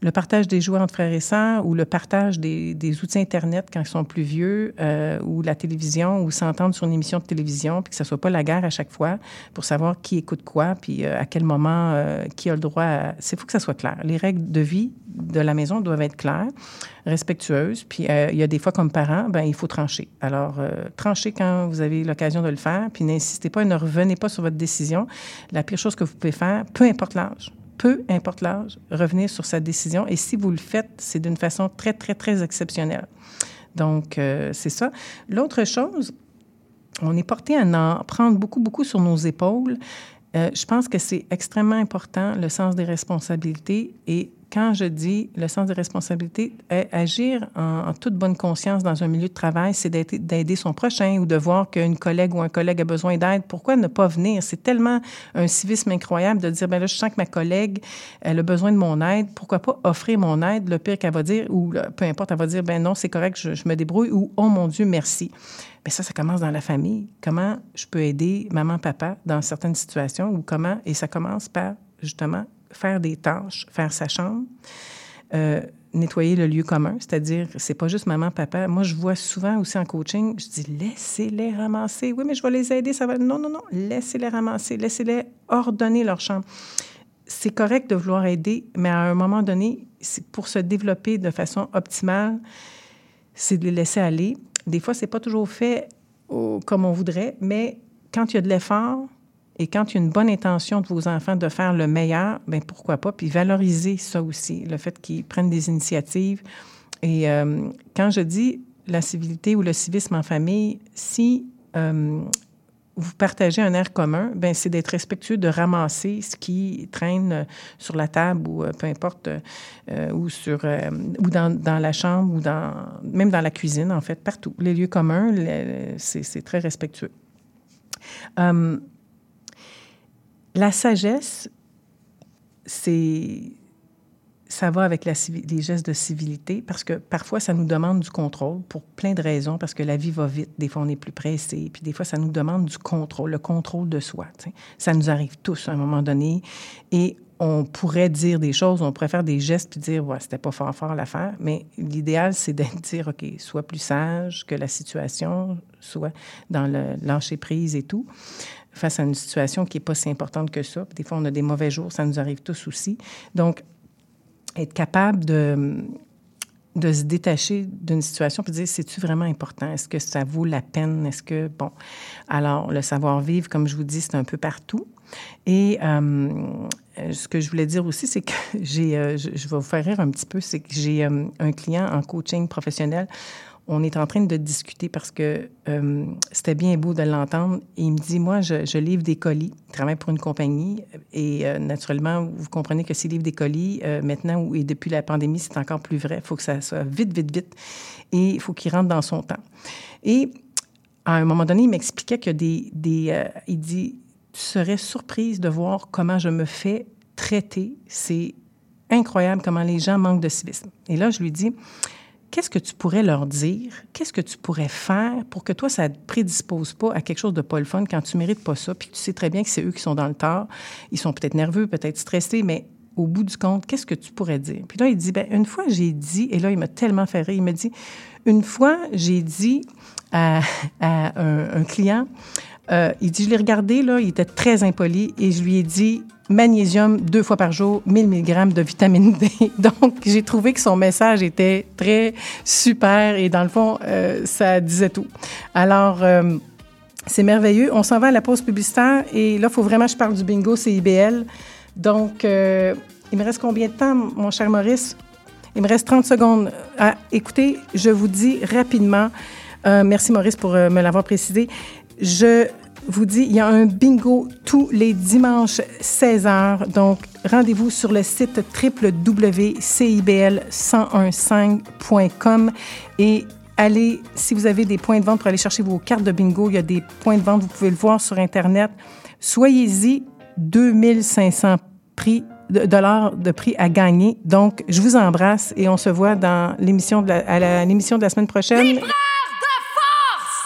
Le partage des jouets entre frères et sœurs ou le partage des, outils Internet quand ils sont plus vieux euh, ou la télévision ou s'entendre sur une émission de télévision, puis que ce soit pas la guerre à chaque fois pour savoir qui écoute quoi, puis euh, à quel moment euh, qui a le droit à... C'est faut que ça soit clair. Les règles de vie de la maison doivent être claires, respectueuses, puis il y a des fois comme parent, ben il faut trancher. Alors, tranchez quand vous avez l'occasion de le faire, puis n'insistez pas et ne revenez pas sur votre décision. La pire chose que vous pouvez faire, peu importe l'âge, peu importe l'âge, revenir sur sa décision. Et si vous le faites, c'est d'une façon très, très, très exceptionnelle. Donc, euh, c'est ça. L'autre chose, on est porté à en prendre beaucoup, beaucoup sur nos épaules. Euh, je pense que c'est extrêmement important, le sens des responsabilités. Et quand je dis le sens des responsabilités, agir en, toute bonne conscience dans un milieu de travail, c'est d'aider son prochain ou de voir qu'une collègue ou un collègue a besoin d'aide. Pourquoi ne pas venir? C'est tellement un civisme incroyable de dire, ben là, je sens que ma collègue, elle a besoin de mon aide. Pourquoi pas offrir mon aide? Le pire qu'elle va dire, ou peu importe, elle va dire, ben non, c'est correct, je, je, me débrouille, ou oh mon Dieu, merci. Mais ça, ça commence dans la famille. Comment je peux aider maman, papa dans certaines situations ou comment, et ça commence par justement faire des tâches, faire sa chambre, euh, nettoyer le lieu commun, c'est-à-dire, c'est pas juste maman, papa. Moi, je vois souvent aussi en coaching, je dis, laissez-les ramasser. Oui, mais je vais les aider, ça va. Non, non, non, laissez-les ramasser, laissez-les ordonner leur chambre. C'est correct de vouloir aider, mais à un moment donné, pour se développer de façon optimale, c'est de les laisser aller. Des fois, c'est pas toujours fait comme on voudrait, mais quand il y a de l'effort, et quand il y a une bonne intention de vos enfants de faire le meilleur, bien pourquoi pas? Puis valoriser ça aussi, le fait qu'ils prennent des initiatives. Et euh, quand je dis la civilité ou le civisme en famille, si euh, vous partagez un air commun, ben c'est d'être respectueux de ramasser ce qui traîne sur la table ou euh, peu importe, ou sur ou dans, dans, la chambre ou dans même dans la cuisine en fait, partout. Les lieux communs, c'est très respectueux. La sagesse, c'est ça va avec les gestes de civilité parce que parfois, ça nous demande du contrôle pour plein de raisons, parce que la vie va vite. Des fois, on est plus pressé. Puis des fois, ça nous demande du contrôle, le contrôle de soi. Ça nous arrive tous à un moment donné. Et on pourrait dire des choses, on pourrait faire des gestes puis dire, ouais, c'était pas fort fort l'affaire. Mais l'idéal, c'est de dire, OK, sois plus sage que la situation, soit dans le prise et tout face à une situation qui n'est pas si importante que ça. Des fois, on a des mauvais jours, ça nous arrive tous aussi. Donc, être capable de, de se détacher d'une situation puis dire c'est-tu vraiment important? Est-ce que ça vaut la peine? Est-ce que bon Alors le savoir-vivre, comme je vous dis, c'est un peu partout. Et euh, ce que je voulais dire aussi, c'est que <laughs> j'ai, euh, je, vais vous faire rire un petit peu, c'est que j'ai euh, un client en coaching professionnel on est en train de discuter parce que euh, c'était bien beau de l'entendre. Il me dit, moi, je, livre des colis. Il travaille pour une compagnie et euh, naturellement, vous comprenez que s'il livre des colis, euh, maintenant et depuis la pandémie, c'est encore plus vrai. Il faut que ça soit vite, vite, vite et il faut qu'il rentre dans son temps. Et à un moment donné, il m'expliquait que des... des il dit, tu serais surprise de voir comment je me fais traiter. C'est incroyable comment les gens manquent de civisme. Et là, je lui dis, qu'est-ce que tu pourrais leur dire? Qu'est-ce que tu pourrais faire pour que toi, ça ne te prédispose pas à quelque chose de pas le fun quand tu mérites pas ça, puis tu sais très bien que c'est eux qui sont dans le tort? Ils sont peut-être nerveux, peut-être stressés, mais au bout du compte, qu'est-ce que tu pourrais dire? Puis là, il dit, ben une fois, j'ai dit, et là, il m'a tellement fait il me dit, une fois, j'ai dit à, un, client, euh, il dit, je l'ai regardé, là, il était très impoli, et je lui ai dit, magnésium deux fois par jour, 1000 mg de vitamine D. <laughs> Donc, j'ai trouvé que son message était très super et dans le fond, euh, ça disait tout. Alors, euh, c'est merveilleux. On s'en va à la pause publicitaire et là, il faut vraiment que je parle du bingo CIBL. Donc, il me reste combien de temps, mon cher Maurice? Il me reste 30 secondes. Ah, écoutez, je vous dis rapidement, merci Maurice pour me l'avoir précisé. Je vous dit, il y a un bingo tous les dimanches 16h. Donc, rendez-vous sur le site www.cibl1015.com et allez, si vous avez des points de vente pour aller chercher vos cartes de bingo, il y a des points de vente, vous pouvez le voir sur Internet. Soyez-y, 2500 prix de dollars de prix à gagner. Donc, je vous embrasse et on se voit dans l'émission à l'émission de la semaine prochaine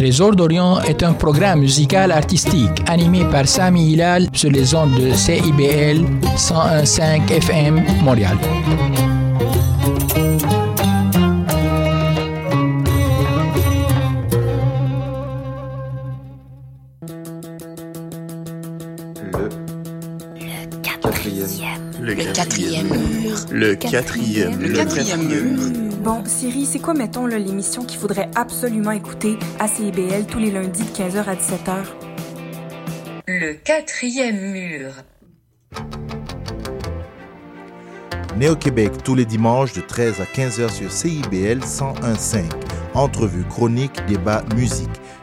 Trésor d'Orient est un programme musical artistique animé par Sami Hilal sur les ondes de CIBL 101.5 FM Montréal. Le, quatrième. Le quatrième mur. quatrième. Le quatrième mur. Bon, Siri, c'est quoi, mettons, l'émission qu'il faudrait absolument écouter à CIBL tous les lundis de 15h à 17h? Le quatrième mur. Néo-Québec tous les dimanches de 13 à 15h sur CIBL 101.5. Entrevue, chronique, débat, musique.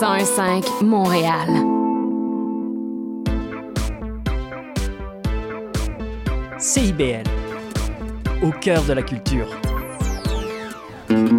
101.5 Montréal. CIBL, au cœur de la culture.